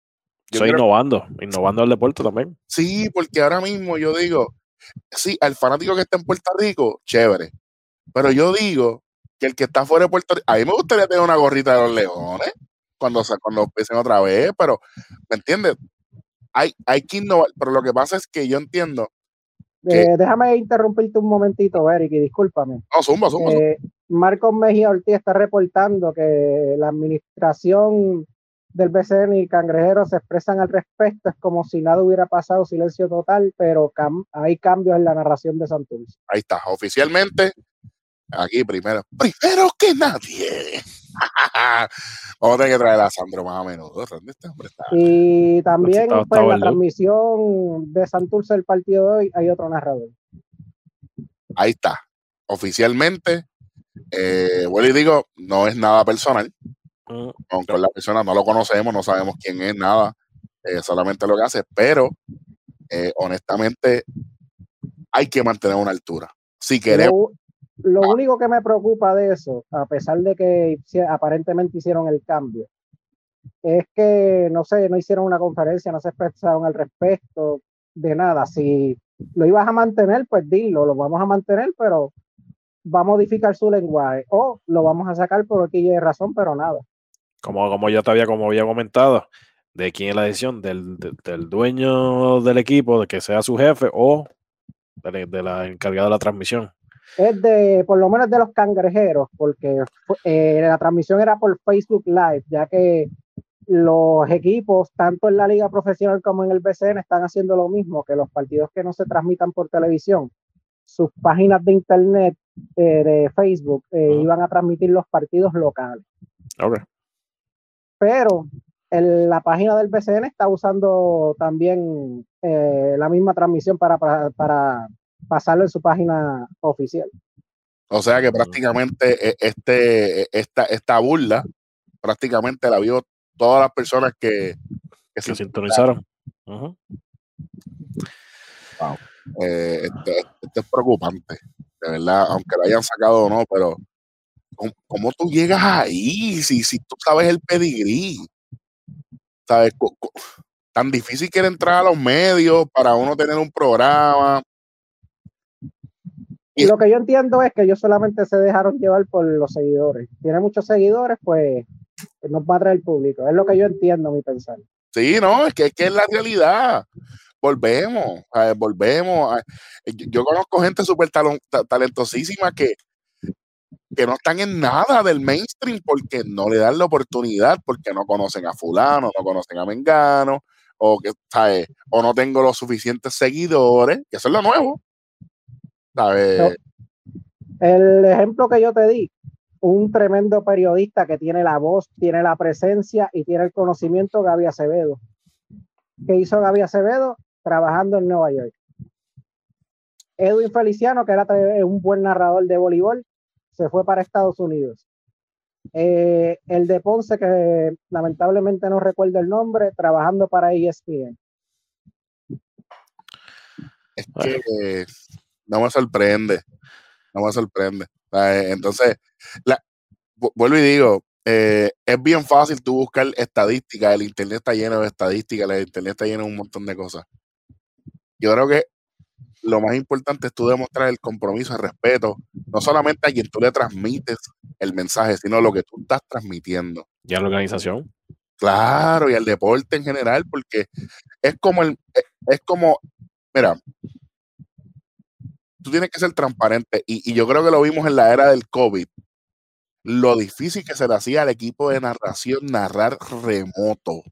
Estoy innovando, innovando el deporte también. Sí, porque ahora mismo yo digo, sí, al fanático que está en Puerto Rico, chévere. Pero yo digo que el que está fuera de Puerto Rico, a mí me gustaría tener una gorrita de los leones cuando, cuando empiecen otra vez, pero, ¿me entiendes? Hay, hay que innovar, pero lo que pasa es que yo entiendo eh, déjame interrumpirte un momentito, Eric, y discúlpame. No, zumba, zumba, eh, Marcos Mejía Ortiz está reportando que la administración del BCN y Cangrejeros se expresan al respecto. Es como si nada hubiera pasado, silencio total, pero hay cambios en la narración de Santurce. Ahí está, oficialmente, aquí primero, primero que nadie. Vamos a tener que traer a Sandro más a menudo. Y también pues, la transmisión de Santurce del partido de hoy hay otro narrador. Ahí está. Oficialmente, eh, bueno, y digo, no es nada personal. Mm. Aunque la persona no lo conocemos, no sabemos quién es, nada. Eh, solamente lo que hace, pero eh, honestamente hay que mantener una altura. Si queremos. Lo único que me preocupa de eso, a pesar de que aparentemente hicieron el cambio, es que, no sé, no hicieron una conferencia, no se expresaron al respecto de nada. Si lo ibas a mantener, pues dilo, lo vamos a mantener, pero va a modificar su lenguaje o lo vamos a sacar por aquí razón, pero nada. Como, como ya te había, como había comentado, de quién es la decisión, del, del, dueño del equipo, de que sea su jefe o de, de la encargada de la transmisión es de, por lo menos de los cangrejeros, porque eh, la transmisión era por Facebook Live, ya que los equipos, tanto en la liga profesional como en el BCN, están haciendo lo mismo, que los partidos que no se transmitan por televisión, sus páginas de internet eh, de Facebook eh, iban a transmitir los partidos locales. Pero la página del BCN está usando también la misma transmisión para, para pasarlo en su página oficial. O sea que prácticamente e, este, e, esta, esta burla, prácticamente la vio todas las personas que, se sintonizaron. Eh, esto, es preocupante, de verdad, aunque lo hayan sacado o no, pero ¿cómo, tú llegas ahí si, si tú sabes el pedigrí? ¿Sabes? Tan difícil que era entrar a los medios para uno tener un programa, lo que yo entiendo es que ellos solamente se dejaron llevar por los seguidores. Tiene muchos seguidores, pues nos va a traer público. Es lo que yo entiendo, mi pensar. Sí, no, es que es, que es la realidad. Volvemos, volvemos. yo, conozco gente súper talentosísima que, que no están en nada del mainstream porque no le dan la oportunidad, porque no conocen a fulano, no conocen a Mengano, o que, ¿sabes? O no tengo los suficientes seguidores, que eso es lo nuevo. El ejemplo que yo te di, un tremendo periodista que tiene la voz, tiene la presencia y tiene el conocimiento, Gaby Acevedo. ¿Qué hizo Gaby Acevedo? Trabajando en Nueva York. Edwin Feliciano, que era un buen narrador de voleibol, se fue para Estados Unidos. Eh, el de Ponce, que lamentablemente no recuerdo el nombre, trabajando para ESPN. Es que no me sorprende, no me sorprende. Entonces, vuelvo y digo, eh, es bien fácil tú buscar estadísticas, el internet está lleno de estadísticas, el internet está lleno de un montón de cosas. Yo creo que lo más importante es tú demostrar el compromiso, el respeto, no solamente a quien tú le transmites el mensaje, sino lo que tú estás transmitiendo. Y a la organización. Claro, y al deporte en general, porque es como el, es como, mira, tú tienes que ser transparente. Y, yo creo que lo vimos en la era del COVID. Lo difícil que se le hacía al equipo de narración narrar remoto.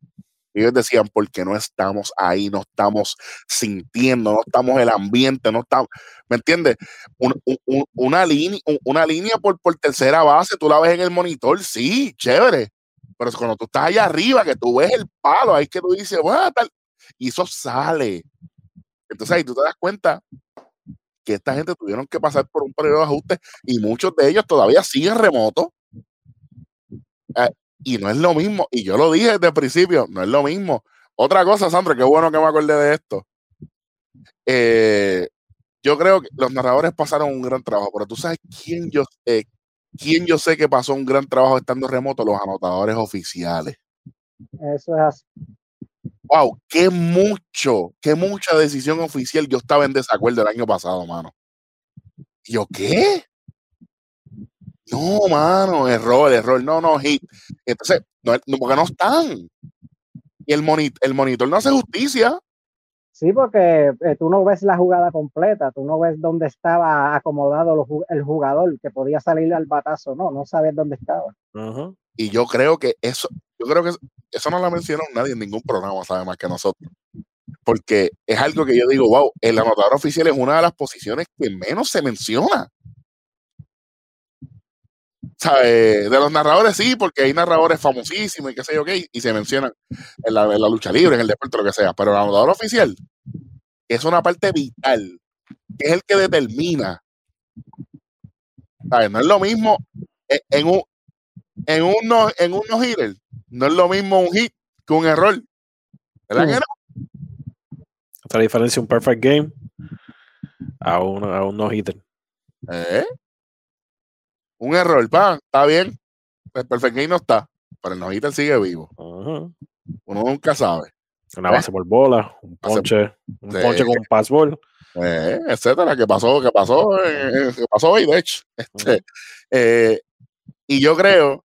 Ellos decían, porque no estamos ahí, no estamos sintiendo, no estamos el ambiente, no estamos, ¿me entiendes? una, línea, una línea por, por tercera base, tú la ves en el monitor, sí, chévere, Pero cuando tú estás allá arriba, que tú ves el palo, ahí que tú dices, bueno, tal, y eso sale. Entonces ahí tú te das cuenta que esta gente tuvieron que pasar por un periodo de ajuste y muchos de ellos todavía siguen remotos. Eh, y no es lo mismo, y yo lo dije desde el principio, no es lo mismo. Otra cosa, Sandra, qué bueno que me acordé de esto. Eh, yo creo que los narradores pasaron un gran trabajo, pero tú sabes quién yo, eh, quién yo sé que pasó un gran trabajo estando remoto, los anotadores oficiales. Eso es así. Wow, qué mucho, qué mucha decisión oficial. Yo estaba en desacuerdo el año pasado, mano. ¿Y yo qué? No, mano, error, error, no, no, hit. Entonces, no, porque no están. Y el, el monitor no hace justicia. Sí, porque eh, tú no ves la jugada completa, tú no ves dónde estaba acomodado el jugador que podía salir al batazo, no, no sabes dónde estaba. Y yo creo que eso, yo creo que eso no lo mencionó nadie en ningún programa, sabe más que nosotros. Porque es algo que yo digo, wow, el anotador oficial es una de las posiciones que menos se menciona. ¿Sabe? De los narradores sí, porque hay narradores famosísimos y qué sé yo qué, y se mencionan en la, lucha libre, en el deporte, lo que sea. Pero el anotador oficial es una parte vital, que es el que determina. ¿Sabes? No es lo mismo en, un en un no, en un no hitter, no es lo mismo un hit que un error. ¿Verdad que no? Otra diferencia un perfect game a un, a un no hitter. ¿Eh? Un error, pa, está bien. El perfect game no está, pero el no hitter sigue vivo. Uno nunca sabe. Una ¿Eh? base por bola, un ponche, un ponche con un passball. Eh, etcétera, que pasó, que pasó, eh, que pasó hoy, de hecho. Este, eh, y yo creo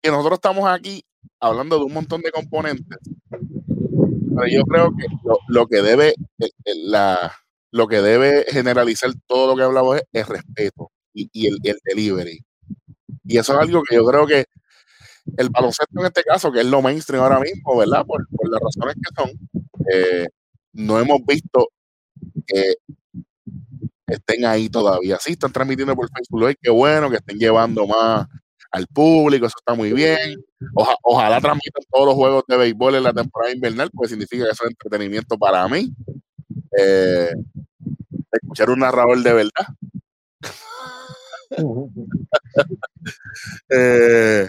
que nosotros estamos aquí hablando de un montón de componentes, pero yo creo que lo, que debe eh, eh, la, lo que debe generalizar todo lo que hablamos es el respeto y, el, delivery. Y eso es algo que yo creo que el baloncesto en este caso, que es lo mainstream ahora mismo, ¿verdad? Por, las razones que son, eh, no hemos visto que estén ahí todavía. Sí, están transmitiendo por Facebook qué bueno que estén llevando más al público, eso está muy bien. ojalá transmitan todos los juegos de béisbol en la temporada invernal, pues significa que eso es entretenimiento para mí. Eh, escuchar un narrador de verdad. Eh,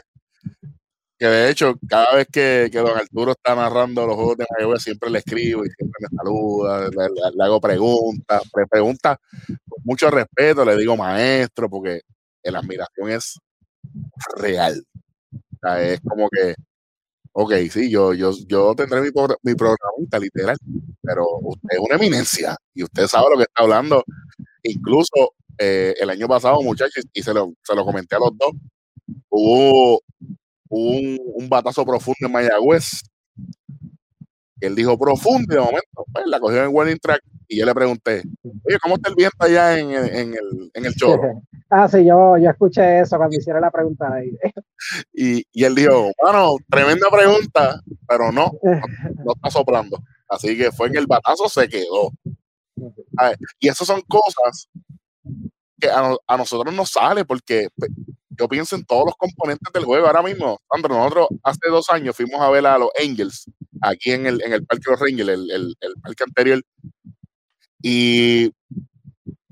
que de hecho, cada vez que, don Arturo está narrando los juegos de Mayagüez, siempre le escribo y siempre me saluda, le, hago preguntas, le preguntas con mucho respeto, le digo maestro, porque la admiración es real. es como que, ok, sí, yo, yo, yo tendré mi, mi programita literal, pero usted es una eminencia y usted sabe lo que está hablando. Incluso eh, el año pasado, muchachos, y se lo, se lo comenté a los dos, hubo, un, un, batazo profundo en Mayagüez. Él dijo profundo y de momento, pues, la cogió en Winning Track y yo le pregunté, oye, ¿cómo está el viento allá en, en, el, en el chorro? ah, sí, yo, yo escuché eso cuando hicieron la pregunta ahí. y, y él dijo, bueno, tremenda pregunta, pero no, no, está soplando. Así que fue en el batazo, se quedó. y esas son cosas que a, a, nosotros nos sale porque pues, yo pienso en todos los componentes del juego. Ahora mismo, Sandro, nosotros hace dos años fuimos a ver a los Angels aquí en el, en el Parque de los Rangers, el, el, el parque anterior, y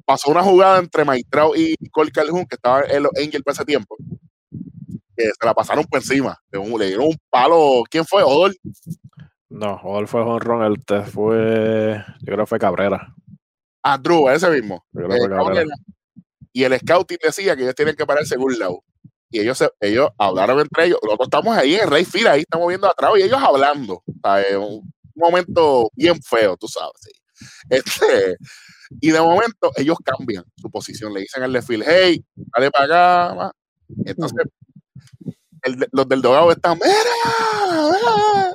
pasó una jugada entre Maitrao y Cole Calhoun, que estaba en los Angels para ese tiempo, que se la pasaron por encima. Le dieron un palo. ¿Quién fue? ¿Odol? No, Odol fue Ron, el te fue. Yo creo que fue Cabrera. Ah, Drew, ese mismo. Eh, y el scouting decía que ellos tienen que pararse en un lado. Y ellos, ellos hablaron entre ellos. Nosotros estamos ahí en Rey Fila, ahí estamos viendo atrás y ellos hablando. Un momento bien feo, tú sabes. Sí. Este, y de momento ellos cambian su posición, le dicen al desfile, hey, dale para acá. Entonces, los del dogado están, mira,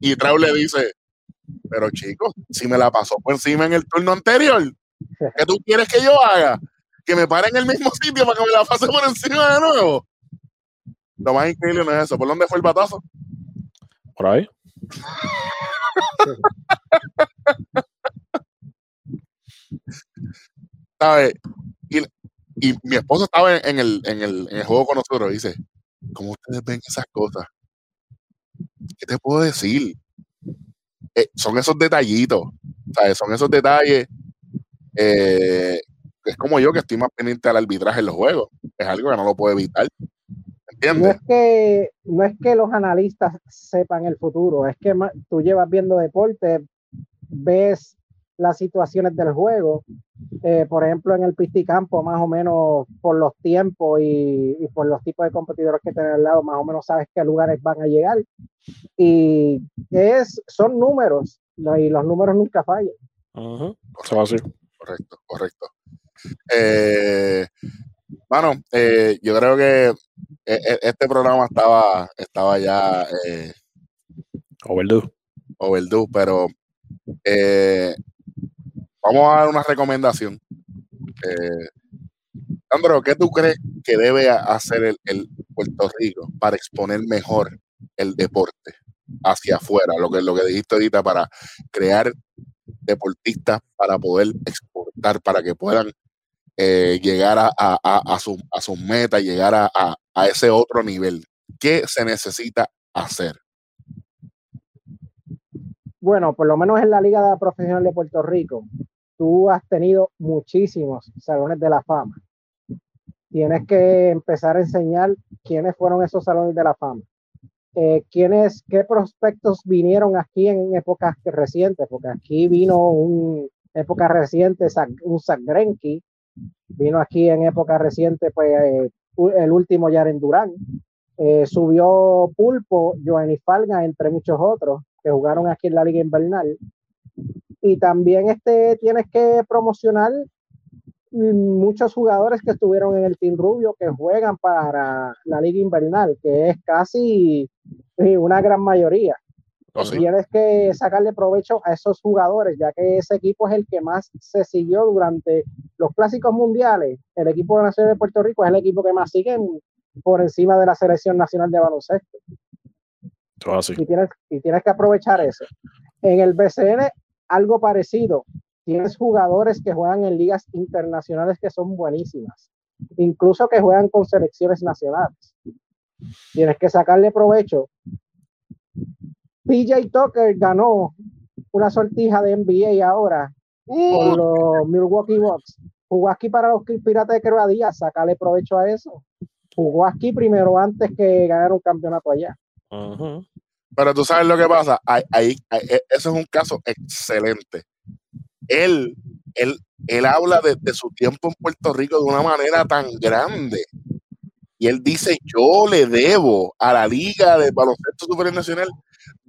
Y Trau le dice, pero chicos, si me la pasó por encima en el turno anterior, ¿qué tú quieres que yo haga? Que me pare en el mismo sitio para que me la pase por encima de nuevo. Lo más increíble no es eso. ¿Por dónde fue el batazo? Por ahí. ¿Sabes? Y, y, mi esposo estaba en el, en, el, en el juego con nosotros. dice, ¿Cómo ustedes ven esas cosas? ¿Qué te puedo decir? Eh, son esos detallitos, ¿sabes? Son esos detalles. Eh, es como yo que estoy más pendiente al arbitraje en los juegos. Es algo que no lo puedo evitar. ¿Entiendes? No es que, no es que los analistas sepan el futuro, es que tú llevas viendo deporte, ves las situaciones del juego. Eh, por ejemplo, en el pisticampo, más o menos por los tiempos y, por los tipos de competidores que tienen al lado, más o menos sabes qué lugares van a llegar. Y es, son números, y los números nunca fallan. Correcto, correcto. Eh, bueno, eh, yo creo que este programa estaba, estaba ya eh, overdue. Overdue, pero eh, vamos a dar una recomendación. Eh, Andro, ¿qué tú crees que debe hacer el, Puerto Rico para exponer mejor el deporte hacia afuera? Lo que, lo que dijiste ahorita, para crear deportistas para poder exportar, para que puedan eh, llegar a, a, a, su, a sus metas, llegar a, a ese otro nivel. ¿Qué se necesita hacer? Bueno, por lo menos en la Liga Profesional de Puerto Rico, tú has tenido muchísimos salones de la fama. Tienes que empezar a enseñar quiénes fueron esos salones de la fama. Eh, quiénes, qué prospectos vinieron aquí en épocas recientes, porque aquí vino un época reciente, un Zach vino aquí en época reciente, pues eh, el último Yaren Durán, eh, subió Pulpo, Joanny Falga, entre muchos otros que jugaron aquí en la Liga Invernal. Y también este, tienes que promocionar muchos jugadores que estuvieron en el Team Rubio que juegan para la Liga Invernal, que es casi una gran mayoría. Oh, tienes que sacarle provecho a esos jugadores, ya que ese equipo es el que más se siguió durante los clásicos mundiales. El equipo nacional de Puerto Rico es el equipo que más siguen por encima de la selección nacional de baloncesto. Y, tienes, y tienes que aprovechar eso. En el BCN, algo parecido. Tienes jugadores que juegan en ligas internacionales que son buenísimas, incluso que juegan con selecciones nacionales. Tienes que sacarle provecho. PJ Tucker ganó una sortija de NBA ahora con los Milwaukee Bucks. Jugó aquí para los Piratas de Croacia, sacarle provecho a eso. Jugó aquí primero antes que ganar un campeonato allá. Pero tú sabes lo que pasa. Ahí, e, eso es un caso excelente. Él, él, él habla de, su tiempo en Puerto Rico de una manera tan grande. Y él dice, yo le debo a la Liga de Baloncesto Supernacional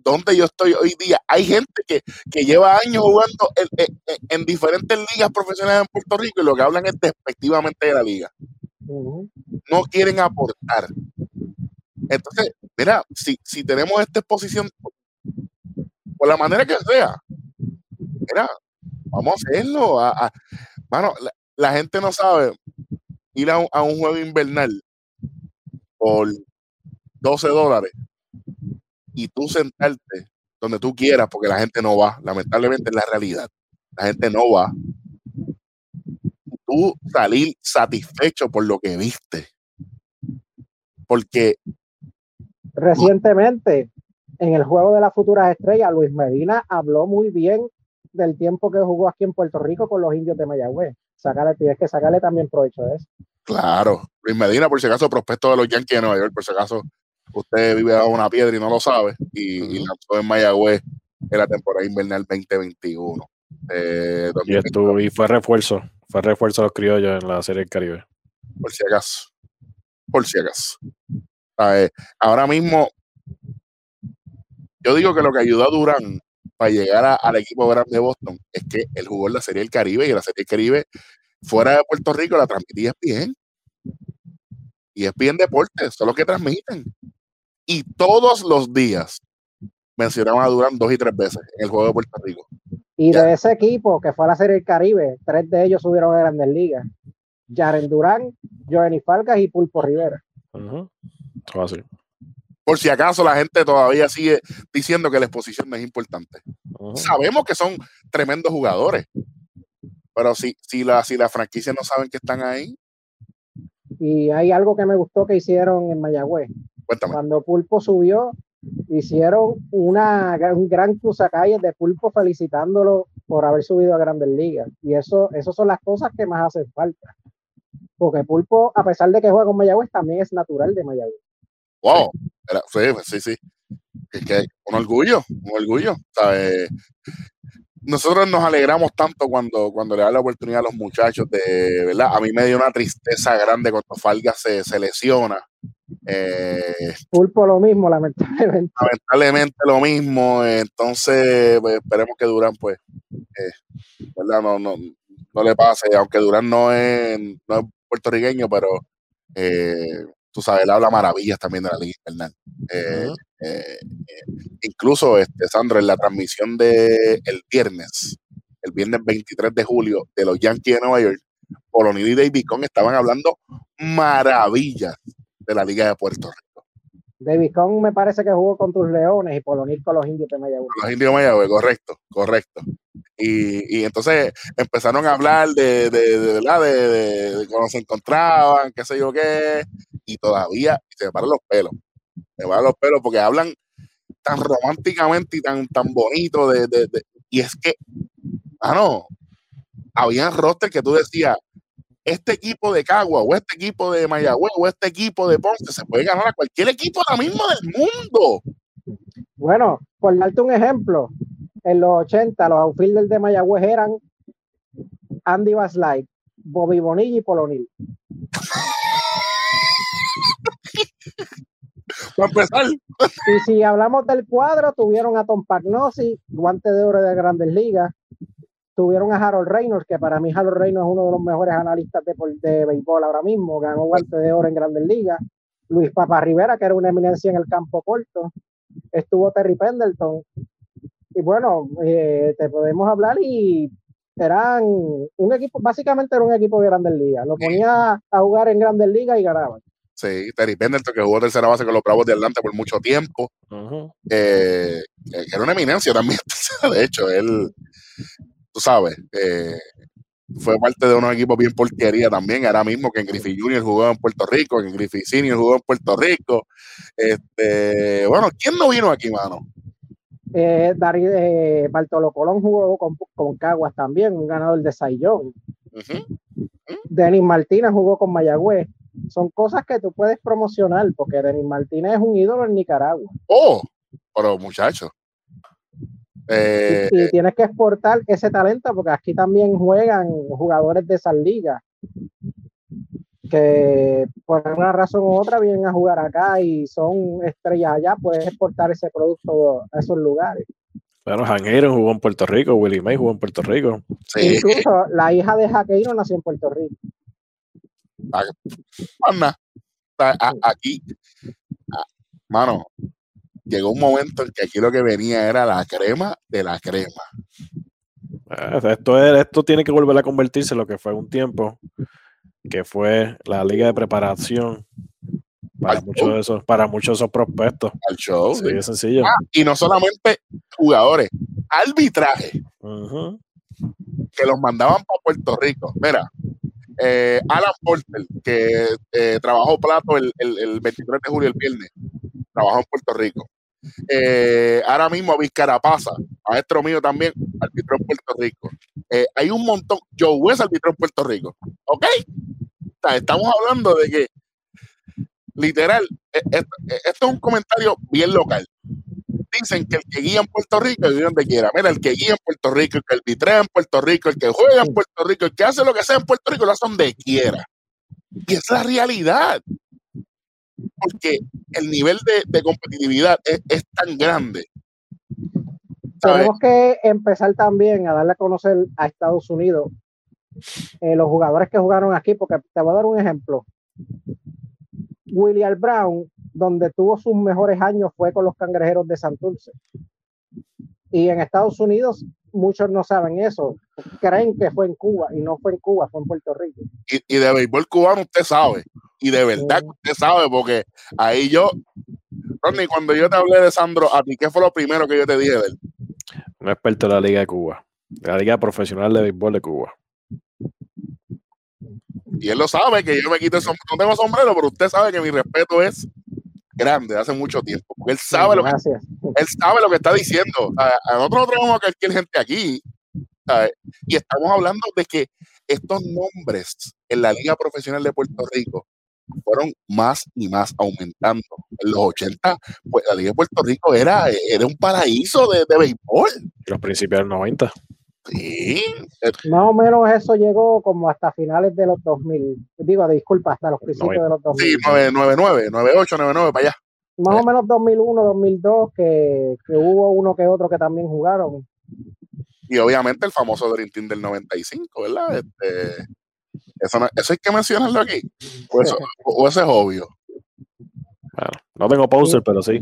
donde yo estoy hoy día. Hay gente que, lleva años jugando en, diferentes ligas profesionales en Puerto Rico y lo que hablan es despectivamente de la liga. No quieren aportar. Entonces, mira, si, si tenemos esta exposición, por la manera que sea, mira, vamos a hacerlo. A, bueno, la, gente no sabe ir a un, juego invernal por 12 dólares y tú sentarte donde tú quieras, porque la gente no va. Lamentablemente es la realidad. La gente no va. Tú salir satisfecho por lo que viste. Porque Recientemente, en el juego de las futuras estrellas, Luis Medina habló muy bien del tiempo que jugó aquí en Puerto Rico con los indios de Mayagüez. Sacarle, tienes que sacarle también provecho de eso. Claro, Luis Medina, por si acaso, prospecto de los Yankees de Nueva York, por si acaso usted vive bajo una piedra y no lo sabe, y, lanzó en Mayagüez en la temporada invernal 2021. Eh, y, y fue refuerzo, fue refuerzo a los criollos en la Serie del Caribe. Por si acaso, por si acaso. Ahora mismo, yo digo que lo que ayudó a Durán para llegar al equipo grande de Boston es que él jugó en la Serie del Caribe y la Serie del Caribe fuera de Puerto Rico la transmitía bien. Y es bien deporte, son los que transmiten. Y todos los días mencionaban a Durán dos y tres veces en el juego de Puerto Rico. Y de ese equipo que fue a la Serie del Caribe, tres de ellos subieron a Grandes Ligas. Jaren Durán, Johnny Falcas y Pulpo Rivera. Por si acaso la gente todavía sigue diciendo que la exposición no es importante. Sabemos que son tremendos jugadores, pero si, si, la, si la franquicia no saben que están ahí. Y hay algo que me gustó que hicieron en Mayagüez. Cuando Pulpo subió, hicieron una, un gran cruzacalles de Pulpo felicitándolo por haber subido a Grandes Ligas. Y eso, eso son las cosas que más hacen falta. Porque Pulpo, a pesar de que juega con Mayagüez, también es natural de Mayagüez. Wow, sí, sí, sí. Es que un orgullo, un orgullo. ¿sabes? nosotros nos alegramos tanto cuando, cuando le da la oportunidad a los muchachos de, ¿verdad? A mí me dio una tristeza grande cuando Falga se, se lesiona. Eh, Pulpo lo mismo, lamentablemente. Lamentablemente lo mismo. Entonces, pues, esperemos que Durán, pues, eh, ¿verdad? No, no, no le pase, aunque Durán no es, no es puertorriqueño, pero eh, tú sabes, él habla maravillas también de la Liga Invernal. Eh, eh, incluso, este, Sandro, en la transmisión de el viernes, el viernes 23 de julio, de los Yankees de Nueva York, Polonid y David Cohn estaban hablando maravillas de la Liga de Puerto Rico. David Cohn me parece que jugó con tus Leones y Polonid con los Indios de Mayagüez. Los Indios de Mayagüez, correcto, correcto. Y, y, entonces empezaron a hablar de, de, de, de, de, cómo se encontraban, qué sé yo qué, y todavía se me paran los pelos. Me paran los pelos porque hablan tan románticamente y tan, tan bonito de, de, y es que, ah, no, había roster que tú decías, este equipo de Cagua o este equipo de Mayagüez o este equipo de Ponce se puede ganar a cualquier equipo ahora mismo del mundo. Bueno, por darte un ejemplo, en los 80 los outfielders de Mayagüez eran Andy Baslide, Bobby Bonilla y Polonil. Y si hablamos del cuadro, tuvieron a Tom Pagnosi, guante de oro de Grandes Ligas. Tuvieron a Harold Reynolds, que para mí Harold Reynolds es uno de los mejores analistas de, de béisbol ahora mismo. Ganó guante de oro en Grandes Ligas. Luis Papa Rivera, que era una eminencia en el campo corto. Estuvo Terry Pendleton. Y bueno, eh, te podemos hablar y eran un equipo, básicamente era un equipo de Grandes Ligas. Lo ponía a jugar en Grandes Ligas y ganaban. Sí, Terry Pendleton, que jugó tercera base con los Bravos de Atlanta por mucho tiempo. Eh, era una eminencia también. de hecho, él, tú sabes, eh, fue parte de unos equipos bien porquería también. Ahora mismo que en Griffith Junior jugó en Puerto Rico, en Griffith Senior jugó en Puerto Rico. Este, bueno, ¿quién no vino aquí, mano? Eh, eh Bartolo Colón jugó con, con, Caguas también, un ganador de Sayón. Denis Martínez jugó con Mayagüez. Son cosas que tú puedes promocionar, porque Denis Martínez es un ídolo en Nicaragua. Oh, pero muchachos. Y, eh, tienes que exportar ese talento, porque aquí también juegan jugadores de esas ligas que por una razón u otra vienen a jugar acá y son estrellas allá, puedes exportar ese producto a esos lugares. Bueno, Jaqueiro jugó en Puerto Rico, Willie May jugó en Puerto Rico. Incluso la hija de Jaqueiro nació en Puerto Rico. Aquí, mano, llegó un momento en que aquí lo que venía era la crema de la crema. Ah, esto, es, esto tiene que volver a convertirse en lo que fue un tiempo, que fue la liga de preparación para muchos de esos, para muchos esos prospectos. Al show. Sí, es sencillo. Ah, y no solamente jugadores, arbitraje. Que los mandaban para Puerto Rico. Mira, eh, Alan Porter, que eh, trabajó plato el, el, 23 de julio, el viernes, trabajó en Puerto Rico. Eh, ahora mismo Vizcarapaza, maestro mío también, arbitró en Puerto Rico. hay un montón. Joe West arbitró en Puerto Rico. ¿Ok? estamos hablando de que, literal, esto es un comentario bien local dicen que el que guía en Puerto Rico vive donde quiera. Mira, el que guía en Puerto Rico, el que arbitrea en Puerto Rico, el que juega en Puerto Rico, el que hace lo que sea en Puerto Rico, lo hace donde quiera. Y es la realidad. Porque el nivel de, competitividad es, tan grande. Tenemos que empezar también a darle a conocer a Estados Unidos eh, los jugadores que jugaron aquí, porque te voy a dar un ejemplo. William Brown donde tuvo sus mejores años fue con los cangrejeros de Santurce. Y en Estados Unidos muchos no saben eso, creen que fue en Cuba y no fue en Cuba, fue en Puerto Rico. Y, de béisbol cubano usted sabe, y de verdad usted sabe, porque ahí yo, Ronnie, cuando yo te hablé de Sandro, a ti, ¿qué fue lo primero que yo te dije de él? Un experto de la Liga de Cuba, la Liga Profesional de Béisbol de Cuba. Y él lo sabe, que yo me quito el sombrero, no tengo sombrero, pero usted sabe que mi respeto es grande de hace mucho tiempo. Porque él sabe, lo que, él sabe lo que está diciendo. A, nosotros no tenemos a cualquier gente aquí. Y estamos hablando de que estos nombres en la Liga Profesional de Puerto Rico fueron más y más aumentando. En los 80, pues la Liga de Puerto Rico era, era un paraíso de, de béisbol. Los principios del 90. Sí. Más o menos eso llegó como hasta finales de los 2000. Digo, disculpa, hasta los principios de los 2000. Sí, 99, 98, 99, para allá. Más o menos 2001, 2002, que, que hubo uno que otro que también jugaron. Y obviamente el famoso Dream Team del 95, ¿verdad? Este, eso, eso hay que mencionarlo aquí. O eso, o eso es obvio. Bueno, no tengo poster, pero sí.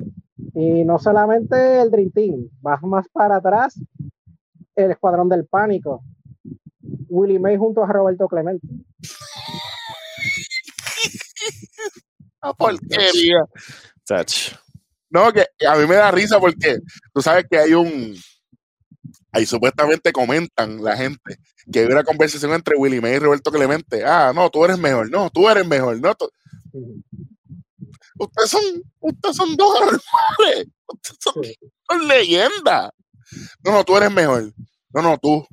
Y no solamente el Dream Team, vas más para atrás el Escuadrón del Pánico. Willie May junto a Roberto Clemente. ¡A porquería! No, que a mí me da risa porque tú sabes que hay un. Ahí supuestamente comentan la gente que hay una conversación entre Willie May y Roberto Clemente. Ah, no, tú eres mejor, no, tú eres mejor, no. Ustedes son, ustedes son dos normales, ustedes son, leyendas. No, no, tú eres mejor. No, no, tú.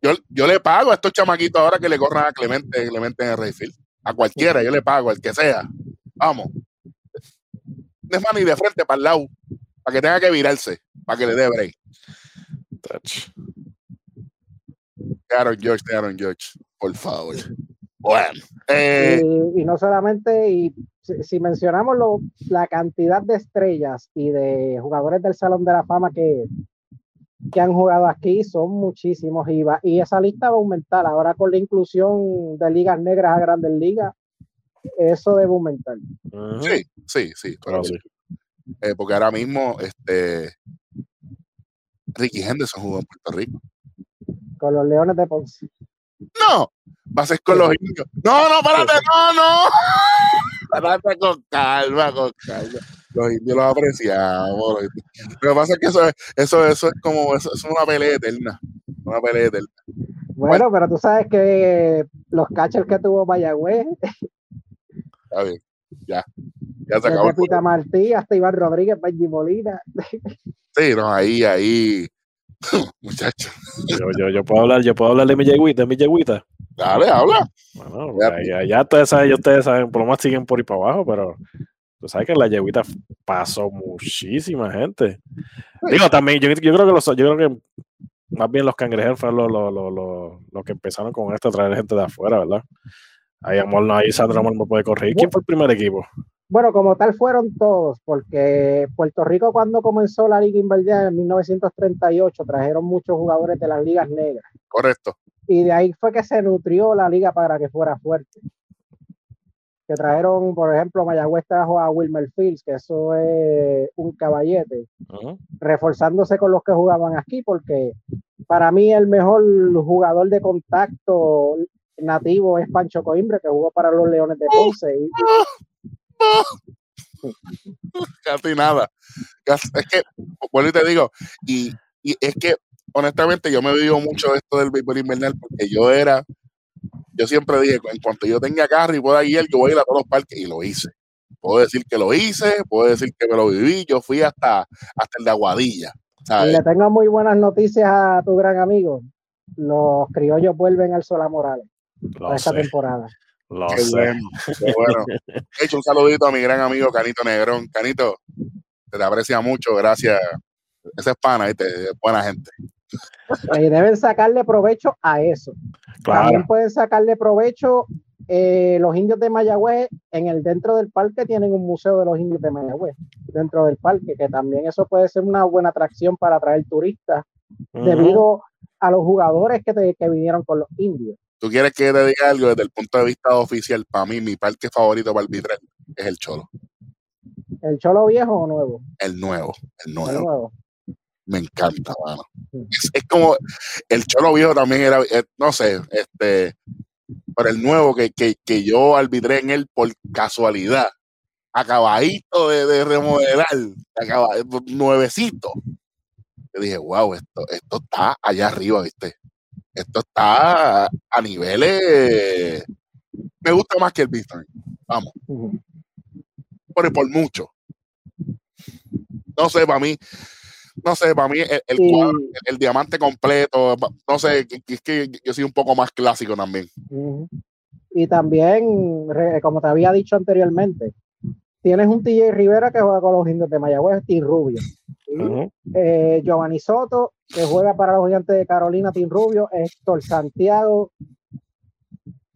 Yo, yo le pago a estos chamaquitos ahora que le corran a Clemente, Clemente en el Rayfield. A cualquiera, yo le pago, al que sea. Vamos. Es más, ni de frente para el lado, para que tenga que virarse, para que le dé break. Aaron George, Aaron George, por favor. Bueno. Eh, y, no solamente, y si, mencionamos lo, la cantidad de estrellas y de jugadores del Salón de la Fama que, que han jugado aquí son muchísimos y, y esa lista va a aumentar. Ahora con la inclusión de ligas negras a grandes ligas, eso debe aumentar. Sí, sí, sí. Eh, porque ahora mismo este, Ricky Henderson jugó en Puerto Rico. Con los Leones de Ponce. No, va a ser con los indios. No, no, párate, no, no. Párate con calma, con calma los indios los apreciamos. Lo que pasa es que eso es, eso, eso es como, eso, es una pelea eterna. Una pelea eterna. Bueno, pero tú sabes que los catchers que tuvo Mayagüez. Está bien, ya. Ya se acabó. Pita Martí hasta Iván Rodríguez, Benji Molina. Sí, no, ahí, ahí. Muchachos. Yo, yo, yo, puedo hablar, yo puedo hablar de mi yeguita, de mi yeguita. Dale, habla. Bueno, ya, ya, ustedes saben, ustedes saben, por lo más siguen por ahí para abajo, pero Tú sabes que en la yeguita pasó muchísima gente. Digo, también, yo, creo que los, yo creo que más bien los cangrejeros fueron los, que empezaron con esto a traer gente de afuera, ¿verdad? Ahí, amor, ahí Sandra Amor me puede corregir. ¿Quién fue el primer equipo? Bueno, como tal fueron todos, porque Puerto Rico cuando comenzó la Liga Invernal en 1938 trajeron muchos jugadores de las ligas negras. Correcto. Y de ahí fue que se nutrió la liga para que fuera fuerte que trajeron, por ejemplo, Mayagüez trajo a Wilmer Fields, que eso es un caballete, reforzándose con los que jugaban aquí, porque para mí el mejor jugador de contacto nativo es Pancho Coimbre, que jugó para los Leones de Ponce. Casi nada. Es que, bueno, y te digo, y, y es que honestamente yo me vivo mucho esto del béisbol invernal porque yo era yo siempre dije, en cuanto yo tenga carro y pueda guiar, yo voy a ir a todos los parques y lo hice. Puedo decir que lo hice, puedo decir que me lo viví, yo fui hasta, hasta el de Aguadilla. le tengo muy buenas noticias a tu gran amigo. Los criollos vuelven al Sola Morales para esta temporada. Lo qué Bueno, bueno. He hecho un saludito a mi gran amigo Canito Negrón. Canito, te, te aprecia mucho, gracias. Esa es pana, es buena gente. Y deben sacarle provecho a eso. También pueden sacarle provecho eh, los indios de Mayagüez en el dentro del parque tienen un museo de los indios de Mayagüez dentro del parque que también eso puede ser una buena atracción para atraer turistas debido a los jugadores que, que vinieron con los indios. ¿Tú quieres que te diga algo desde el punto de vista oficial? Para mí, mi parque favorito para el es el Cholo. ¿El Cholo viejo o nuevo? El nuevo, el nuevo me encanta, mano. Es, como el Cholo Viejo también era, eh, no sé, este, pero el nuevo que, que, yo arbitré en él por casualidad, acabadito de, de remodelar, nuevecito. Yo dije, wow, esto, esto está allá arriba, ¿viste? Esto está a niveles. Me gusta más que el Bitcoin. Vamos. pero por mucho. No sé, para mí, no sé, para mí el, diamante completo, no sé, es que yo soy un poco más clásico también. Y también, como te había dicho anteriormente, tienes un TJ Rivera que juega con los indios de Mayagüez, y Rubio. Eh, Giovanni Soto, que juega para los gigantes de Carolina, Team Rubio, Héctor Santiago,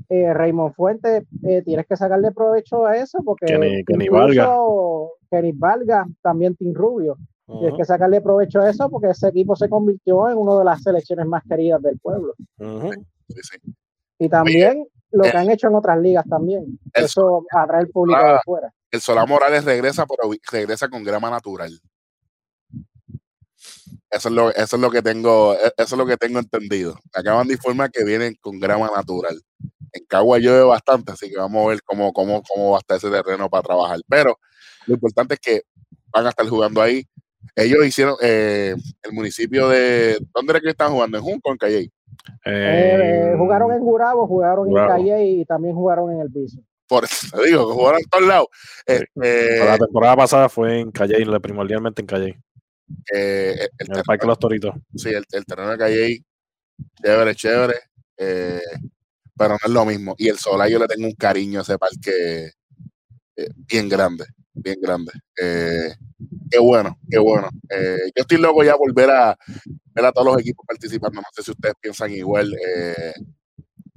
eh, Raymond Fuentes, eh, tienes que sacarle provecho a eso porque Kenny, Kenny Valga. Kenny Valga, también Team Rubio. Tienes que sacarle provecho a eso porque ese equipo se convirtió en una de las selecciones más queridas del pueblo. Y también lo que han hecho en otras ligas también. eso atrae el público de afuera. El Solá Morales regresa, pero regresa con grama natural. Eso es lo, eso es lo que tengo, e, eso es lo que tengo entendido. Acaban de informar que vienen con grama natural. En Cagua llueve bastante, así que vamos a ver cómo, cómo, cómo va a estar ese terreno para trabajar. Pero lo importante es que van a estar jugando ahí. Ellos hicieron eh, el municipio de. ¿Dónde era que están jugando? ¿En Junco o en Calle? Eh, jugaron en Jurabo, jugaron en Calle y también jugaron en el piso. Por eso te digo, que jugaron en todos lados. Este, la temporada pasada fue en Calle, primordialmente en Calle. Eh, el, Parque Los Toritos. Sí, el, terreno de Calle, chévere, chévere. Eh, pero no es lo mismo. Y el Solar yo le tengo un cariño a ese parque eh, bien grande, bien grande. Eh, qué bueno, qué bueno. Eh, yo estoy loco ya volver a ver a todos los equipos participando. No sé si ustedes piensan igual.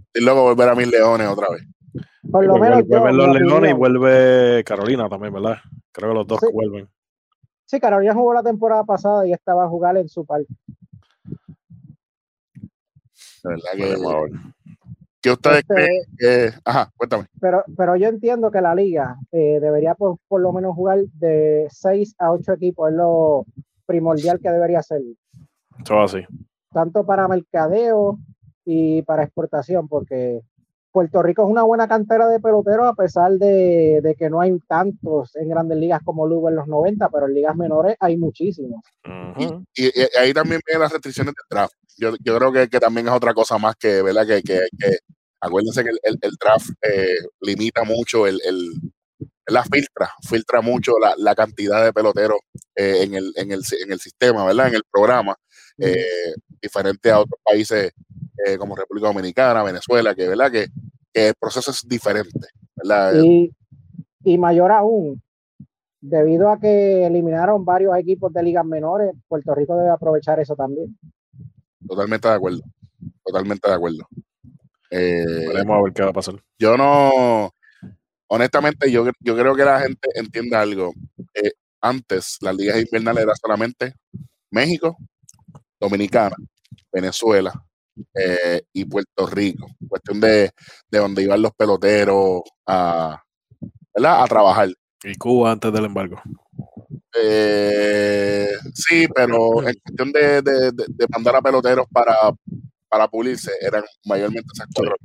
estoy loco volver a mis leones otra vez. Por lo menos vuelven los leones y vuelve Carolina también, ¿verdad? Creo que los dos vuelven. Sí, Carolina jugó la temporada pasada y estaba a jugar en su parque. verdad que ¿Qué ustedes este, creen? ajá, cuéntame. Pero, pero yo entiendo que la liga eh, debería por, lo menos jugar de 6 a 8 equipos, es lo primordial que debería ser. Todo así. Tanto para mercadeo y para exportación, porque Puerto Rico es una buena cantera de peloteros a pesar de, que no hay tantos en grandes ligas como hubo en los 90, pero en ligas menores hay muchísimos. y, ahí también vienen las restricciones de draft. Yo, creo que, también es otra cosa más que, ¿verdad? Que, que, acuérdense que el, draft eh, limita mucho el, la filtra, filtra mucho la, cantidad de peloteros eh, en, el, en, el, en el sistema, ¿verdad? En el programa, eh, diferente a otros países eh, como República Dominicana, Venezuela, que, ¿verdad? Que, el proceso es diferente. Y, mayor aún, debido a que eliminaron varios equipos de ligas menores, Puerto Rico debe aprovechar eso también. Totalmente de acuerdo. Totalmente de acuerdo. Eh, Veremos a ver qué va a pasar. Yo no, honestamente, yo, yo creo que la gente entienda algo. Eh, antes, las ligas invernales era solamente México, Dominicana, Venezuela, eh, y Puerto Rico. Cuestión de, de donde iban los peloteros a, a trabajar. Y Cuba antes del embargo. Eh, sí, pero en cuestión de, de, mandar a peloteros para, para pulirse, eran mayormente esas cuatro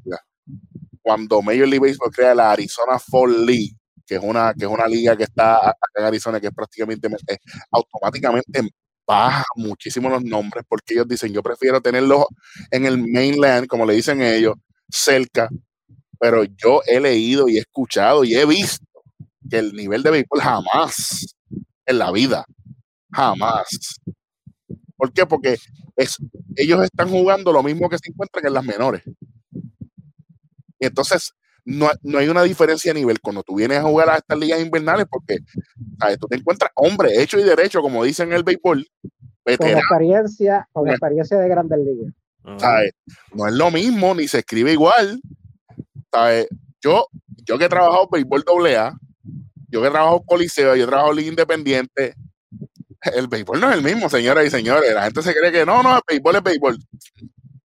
Cuando Major League Baseball crea la Arizona Fall League, que es una, que es una liga que está acá en Arizona, que es prácticamente automáticamente baja muchísimo los nombres porque ellos dicen, yo prefiero tenerlos en el mainland, como le dicen ellos, cerca, pero yo he leído y he escuchado y he visto que el nivel de béisbol jamás en la vida, jamás. ¿Por qué? Porque es, ellos están jugando lo mismo que se encuentran en las menores. Y entonces no, hay una diferencia de nivel cuando tú vienes a jugar a estas ligas invernales porque tú te encuentras hombre hecho y derecho, como dicen en el béisbol. Con experiencia, con experiencia de grandes ligas. No es lo mismo, ni se escribe igual. Yo, yo que he trabajado béisbol AA, yo que he trabajado coliseo, yo he trabajado liga independiente, el béisbol no es el mismo, señoras y señores. La gente se cree que no, no, el béisbol es béisbol.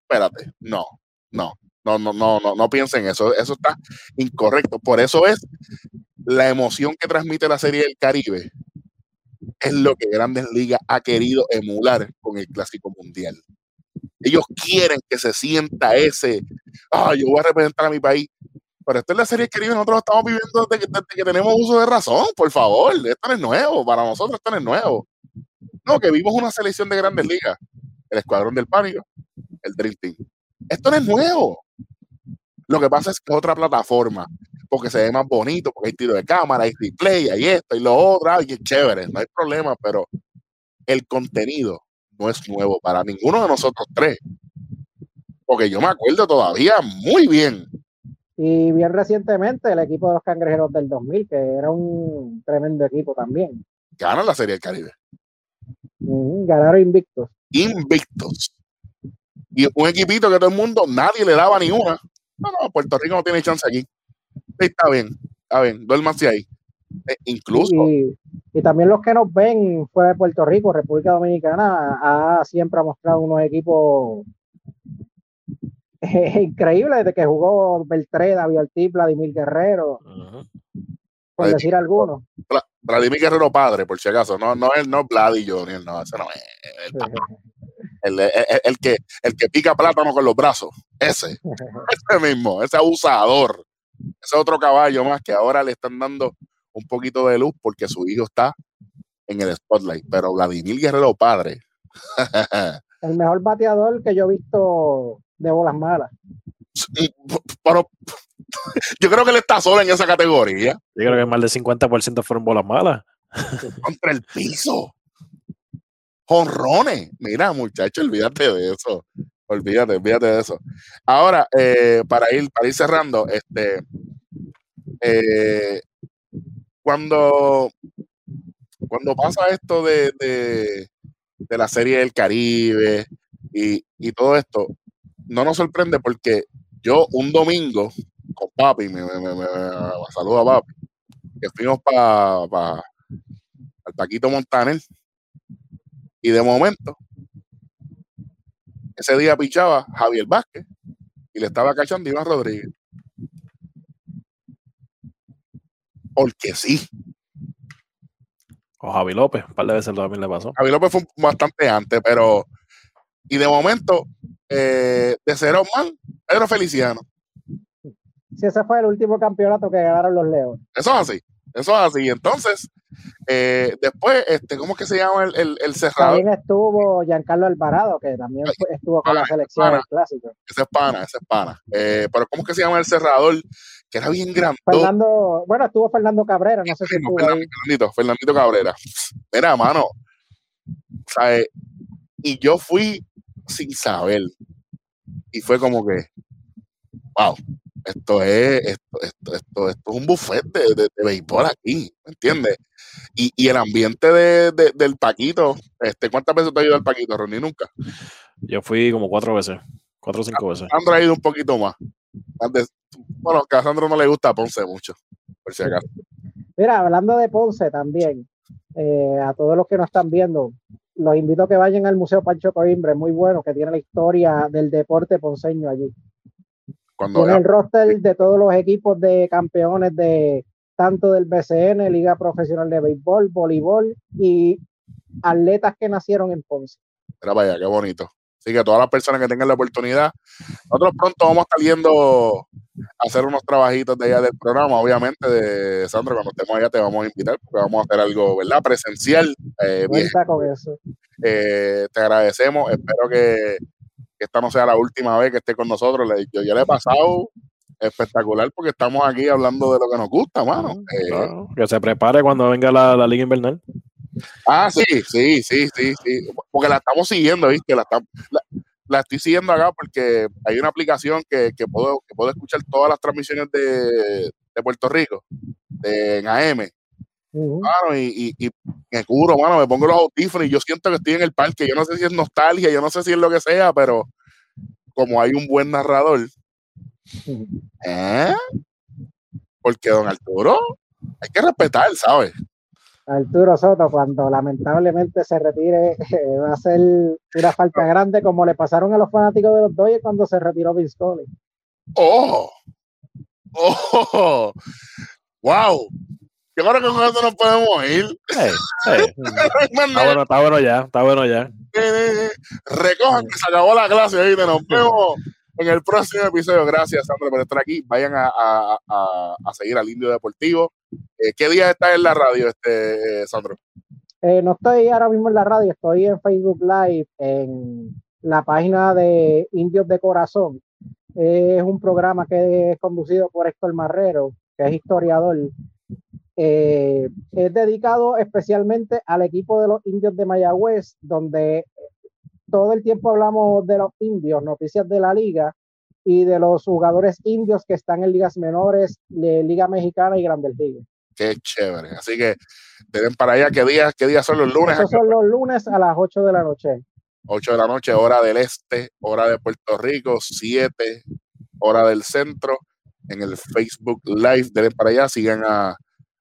Espérate, no, no. No, no, no, no, no piensen eso. Eso está incorrecto. Por eso es la emoción que transmite la Serie del Caribe. Es lo que Grandes Ligas ha querido emular con el Clásico Mundial. Ellos quieren que se sienta ese, ah, yo voy a representar a mi país. Pero esto es la Serie del Caribe, nosotros estamos viviendo desde que, tenemos uso de razón, por favor. Esto no es nuevo, para nosotros esto no es nuevo. No, que vimos una selección de Grandes Ligas. El Escuadrón del Pánico, el Dream Team. Esto no es nuevo. Lo que pasa es que es otra plataforma. porque se ve más bonito, porque hay tiro de cámara, hay display, hay esto y lo otro, y es chévere, no hay problema, pero el contenido no es nuevo para ninguno de nosotros tres. Porque yo me acuerdo todavía muy bien. Y bien recientemente el equipo de los cangrejeros del 2000, que era un tremendo equipo también. Ganan la Serie del Caribe. ganaron invictos. Invictos. Y un equipito que todo el mundo, nadie le daba ni una. No, no, Puerto Rico no tiene chance aquí. está bien, está bien, duérmase ahí. Eh, incluso. Y, también los que nos ven fuera de Puerto Rico, República Dominicana, ha siempre ha mostrado unos equipos increíbles de que jugó Beltré, David Ortiz, Vladimir Guerrero, por decir algunos. Vladimir Guerrero padre, por si acaso, no, no es no Vladi Junior, no, ese no es. El, el, que, el que pica plátano con los brazos, ese, ese mismo, ese abusador, ese otro caballo más que ahora le están dando un poquito de luz porque su hijo está en el spotlight. Pero Vladimir Guerrero padre. el mejor bateador que yo he visto de bolas malas. Pero, yo creo que él está solo en esa categoría. Yo creo que más del 50% fueron bolas malas. Contra el piso. Jonrones. Mira, muchacho, olvídate de eso. Olvídate, olvídate de eso. Ahora, eh, para ir, para ir cerrando, este eh, cuando, cuando pasa esto de, de, la serie del Caribe y, todo esto, no nos sorprende porque yo un domingo con papi, me, me, me, saludo a papi, que fuimos para pa, Paquito Montaner y de momento ese día pichaba Javier Vázquez y le estaba cachando Iván Rodríguez. porque sí. O Javi López, un par de veces también le pasó. Javi López fue bastante antes, pero. Y de momento, eh, de cero man, Pedro Feliciano. Sí, ese fue el último campeonato que ganaron los Leones. Eso es así. Eso es así. Entonces, eh, después, este, ¿cómo es que se llama el, el, el cerrador? También estuvo Giancarlo Alvarado, que también estuvo con la selección del clásico. Ese es pana, ese es pana. Eh, pero ¿cómo es que se llama el cerrador? Que era bien grande. Fernando, bueno, estuvo Fernando Cabrera, no sé si estuvo Fernandito, Fernandito Cabrera. Mira, mano, ¿sabes? Y yo fui sin saber. Y fue como que, wow, esto es, esto, esto, esto, esto es un buffet de, de, béisbol aquí, ¿me entiendes? Y, y, el ambiente de, del Paquito, este, ¿cuántas veces te ha ido al Paquito, Ronnie? Nunca. Yo fui como cuatro veces, cuatro o cinco veces. Sandro ha ido un poquito más. Bueno, a Sandro no le gusta Ponce mucho, por si acaso. Mira, hablando de Ponce también, eh, a todos los que nos están viendo, los invito a que vayan al Museo Pancho Coimbre, muy bueno, que tiene la historia del deporte ponceño allí. Cuando Tiene el roster de todos los equipos de campeones de tanto del BCN, Liga Profesional de Béisbol, Voleibol y atletas que nacieron en Ponce. Mira vaya, qué bonito. Así que todas las personas que tengan la oportunidad, nosotros pronto vamos a estar yendo a hacer unos trabajitos de allá del programa, obviamente, de Sandro, cuando estemos allá te vamos a invitar, porque vamos a hacer algo, ¿verdad? Presencial. Eh, con eso. Eh, te agradecemos, espero que que esta no sea la última vez que esté con nosotros. Yo ya le he pasado espectacular porque estamos aquí hablando de lo que nos gusta, mano. Eh, que se prepare cuando venga la, Liga Invernal. Ah, sí, sí, sí, sí, sí. Porque la estamos siguiendo, ¿viste? La, la, estoy siguiendo acá porque hay una aplicación que, puedo, que puedo escuchar todas las transmisiones de, Puerto Rico, de, en AM. y, y, me curo, mano, me pongo los audífonos y yo siento que estoy en el parque. Yo no sé si es nostalgia, yo no sé si es lo que sea, pero como hay un buen narrador, ¿eh? Porque don Arturo, hay que respetar, ¿sabes? Arturo Soto, cuando lamentablemente se retire, va a ser una falta grande, como le pasaron a los fanáticos de los Dodgers cuando se retiró Vince ¡Oh! ¡Oh! ¡Wow! Yo creo que con eso nos podemos ir. está, bueno, está bueno ya, está bueno ya. Recojan que se acabó la clase ahí, nos vemos en el próximo episodio. Gracias, Sandro, por estar aquí. Vayan a, a, a, seguir al Indio Deportivo. Eh, ¿Qué día estás en la radio, este Sandro? Eh, no estoy ahora mismo en la radio, estoy en Facebook Live, en la página de Indios de Corazón. es un programa que es conducido por Héctor Marrero que es historiador, eh, es dedicado especialmente al equipo de los indios de Mayagüez, donde todo el tiempo hablamos de los indios, noticias de la liga y de los jugadores indios que están en ligas menores, de Liga Mexicana y Grandes Ligas. Qué chévere. Así que tienen para allá, ¿qué días, qué días son los lunes? son los lunes a las 8 de la noche. 8 de la noche, hora del este, hora de Puerto Rico, 7, hora del centro, en el Facebook Live. Denle para allá, sigan a,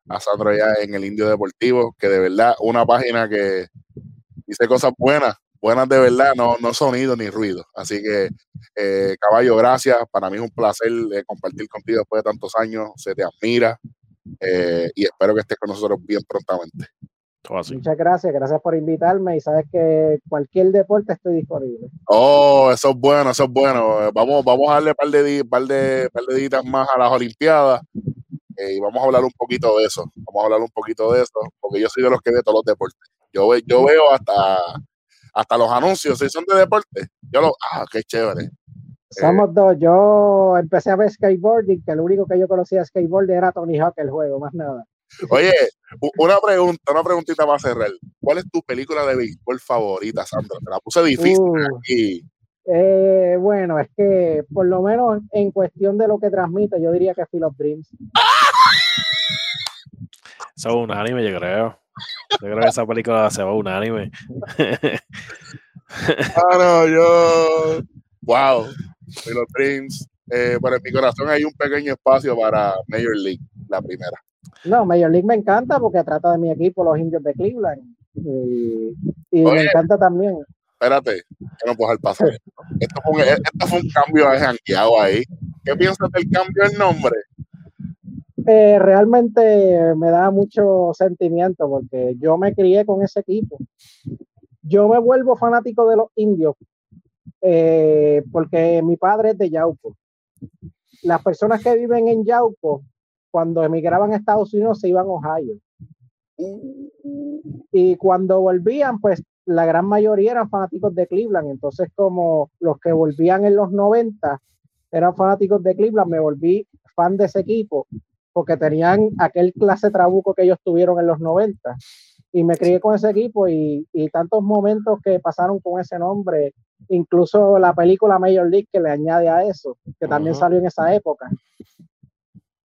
a Sandro allá en el Indio Deportivo, que de verdad, una página que dice cosas buenas, buenas de verdad, no, no sonido ni ruido. Así que, eh, caballo, gracias. Para mí es un placer eh, compartir contigo después de tantos años. Se te admira eh, y espero que estés con nosotros bien prontamente. Muchas gracias, gracias por invitarme y sabes que cualquier deporte estoy disponible. Oh, eso es bueno, eso es bueno. Vamos, vamos a darle un par de, par de, par de días más a las Olimpiadas y vamos a hablar un poquito de eso. Vamos a hablar un poquito de eso, porque yo soy de los que ve todos los deportes. Yo, yo veo hasta hasta los anuncios, si son de deporte, yo lo, ah, qué chévere. Somos dos, yo empecé a ver skateboarding, que lo único que yo conocía de skateboarding era Tony Hawk el juego, más nada. Oye, una pregunta, una preguntita para cerrar. ¿Cuál es tu película de béisbol favorita, Sandra? Te la puse difícil uh, aquí. Eh, bueno, es que por lo menos en cuestión de lo que transmite, yo diría que Phil of Dreams. Eso es un anime, yo creo. Yo creo que esa película se va unánime. ah, no, yo. Wow. los Dreams. Eh, pero en mi corazón hay un pequeño espacio para Major League, la primera. No, Major League me encanta porque trata de mi equipo, los indios de Cleveland. Y, me encanta también. Espérate, que no puedo dejar pasar. Esto fue un, esto fue un cambio de jangueado ahí. ¿Qué piensas del cambio del nombre? Realmente me da mucho sentimiento porque yo me crié con ese equipo. Yo me vuelvo fanático de los indios eh, porque mi padre es de Yauco. Las personas que viven en Yauco, cuando emigraban a Estados Unidos, se iban a Ohio. Y cuando volvían, pues la gran mayoría eran fanáticos de Cleveland. Entonces, como los que volvían en los 90 eran fanáticos de Cleveland, me volví fan de ese equipo porque tenían aquel clase trabuco que ellos tuvieron en los 90. Y me crié con ese equipo y, tantos momentos que pasaron con ese nombre, incluso la película Major League que le añade a eso, que también salió en esa época.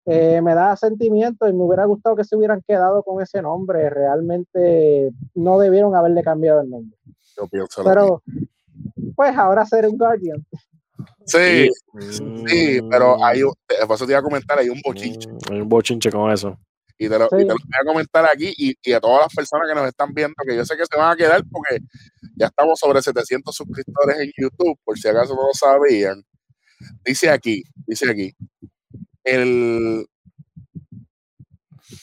Eh, me da sentimiento y me hubiera gustado que se hubieran quedado con ese nombre. Realmente no debieron haberle cambiado el nombre. Pero, pues ahora ser un Guardian. Sí, sí, pero hay un, por eso te iba a comentar, hay un bochinche. Mm, hay un bochinche con eso. Y te, lo, voy a comentar aquí y, y, a todas las personas que nos están viendo, que yo sé que se van a quedar porque ya estamos sobre 700 suscriptores en YouTube, por si acaso no lo sabían. Dice aquí, dice aquí, el,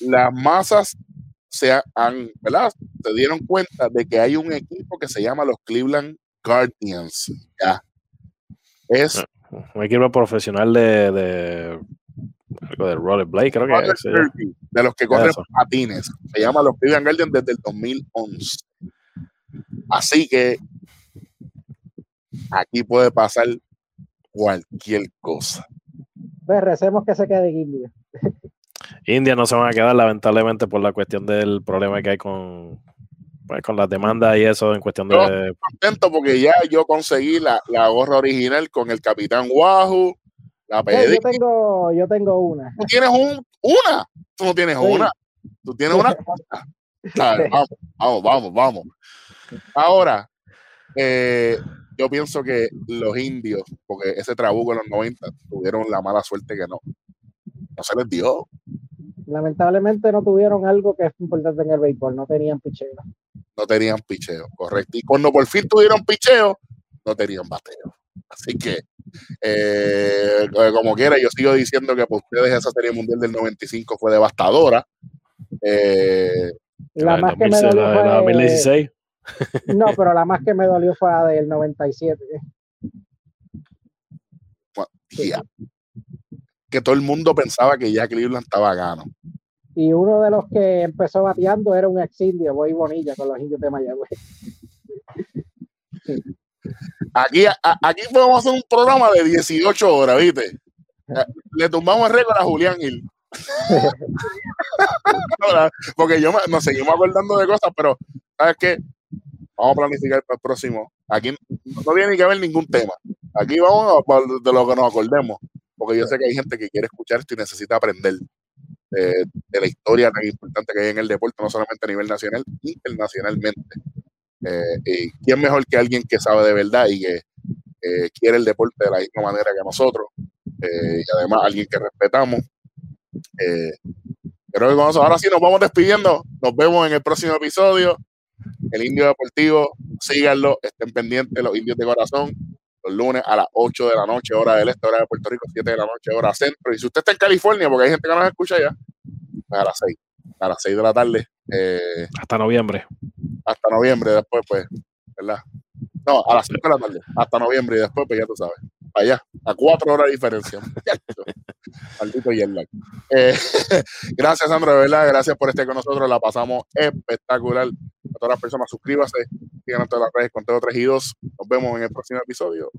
las masas se han, ¿verdad? Se dieron cuenta de que hay un equipo que se llama los Cleveland Guardians. Ya, es ah, un equipo profesional de, de algo de rollerblade, creo que es. De los que corren patines. Se llama los Cleveland Guardians desde el 2011. Así que aquí puede pasar cualquier cosa. Pues recemos que se quede India. India no se van a quedar lamentablemente por la cuestión del problema que hay con, pues, con las demandas y eso en cuestión de. Estoy contento porque ya yo conseguí la, la gorra original con el Capitán Wahoo. La pedí. Yo tengo, yo tengo una. ¿Tú tienes un, una? Tú no tienes una. Tú tienes una. vamos, vamos, vamos, vamos. Ahora, eh, yo pienso que los indios, porque ese trabuco en los 90 tuvieron la mala suerte que no. No se les dio. Lamentablemente no tuvieron algo que es importante en el béisbol, no tenían picheo no tenían picheo, correcto. Y cuando por fin tuvieron picheo, no tenían bateo. Así que, eh, como quiera, yo sigo diciendo que para ustedes esa serie mundial del 95 fue devastadora. Eh, la más que me dolió fue... 2016. No, pero la más que me dolió fue la del 97. Que todo el mundo pensaba que ya Cleveland estaba gano y uno de los que empezó bateando era un ex indio, Boy Bonilla, con los indios de Mayagüez. Aquí, aquí podemos hacer un programa de 18 horas, ¿viste? Le tumbamos el récord a Julián Gil. Porque yo nos seguimos acordando de cosas, pero ¿sabes qué? Vamos a planificar para el próximo. Aquí no tiene que haber ningún tema. Aquí vamos a, de lo que nos acordemos. Porque yo sé que hay gente que quiere escuchar esto y necesita aprender de, la historia tan importante que hay en el deporte, no solamente a nivel nacional, internacionalmente. Eh, y quién mejor que alguien que sabe de verdad y que quiere el deporte de la misma manera que nosotros. Eh, y además alguien que respetamos. Eh, creo que ahora sí nos vamos despidiendo. Nos vemos en el próximo episodio. El Indio Deportivo, síganlo, estén pendientes, los indios de corazón, los lunes a las 8 de la noche, hora del este, hora de Puerto Rico, 7 de la noche, hora centro. Y si usted está en California, porque hay gente que no nos escucha ya, pues a las 6, a las 6 de la tarde. Eh, hasta noviembre. Hasta noviembre, después, pues, ¿verdad? No, a las 5 de la tarde, hasta noviembre y después, pues ya tú sabes. Allá, a cuatro horas de diferencia. Maldito eh, gracias, Sandra, de verdad. Gracias por estar con nosotros. La pasamos espectacular. A todas las personas, suscríbase, sigan en todas las redes con Teo 3 y 2. Nos vemos en el próximo episodio.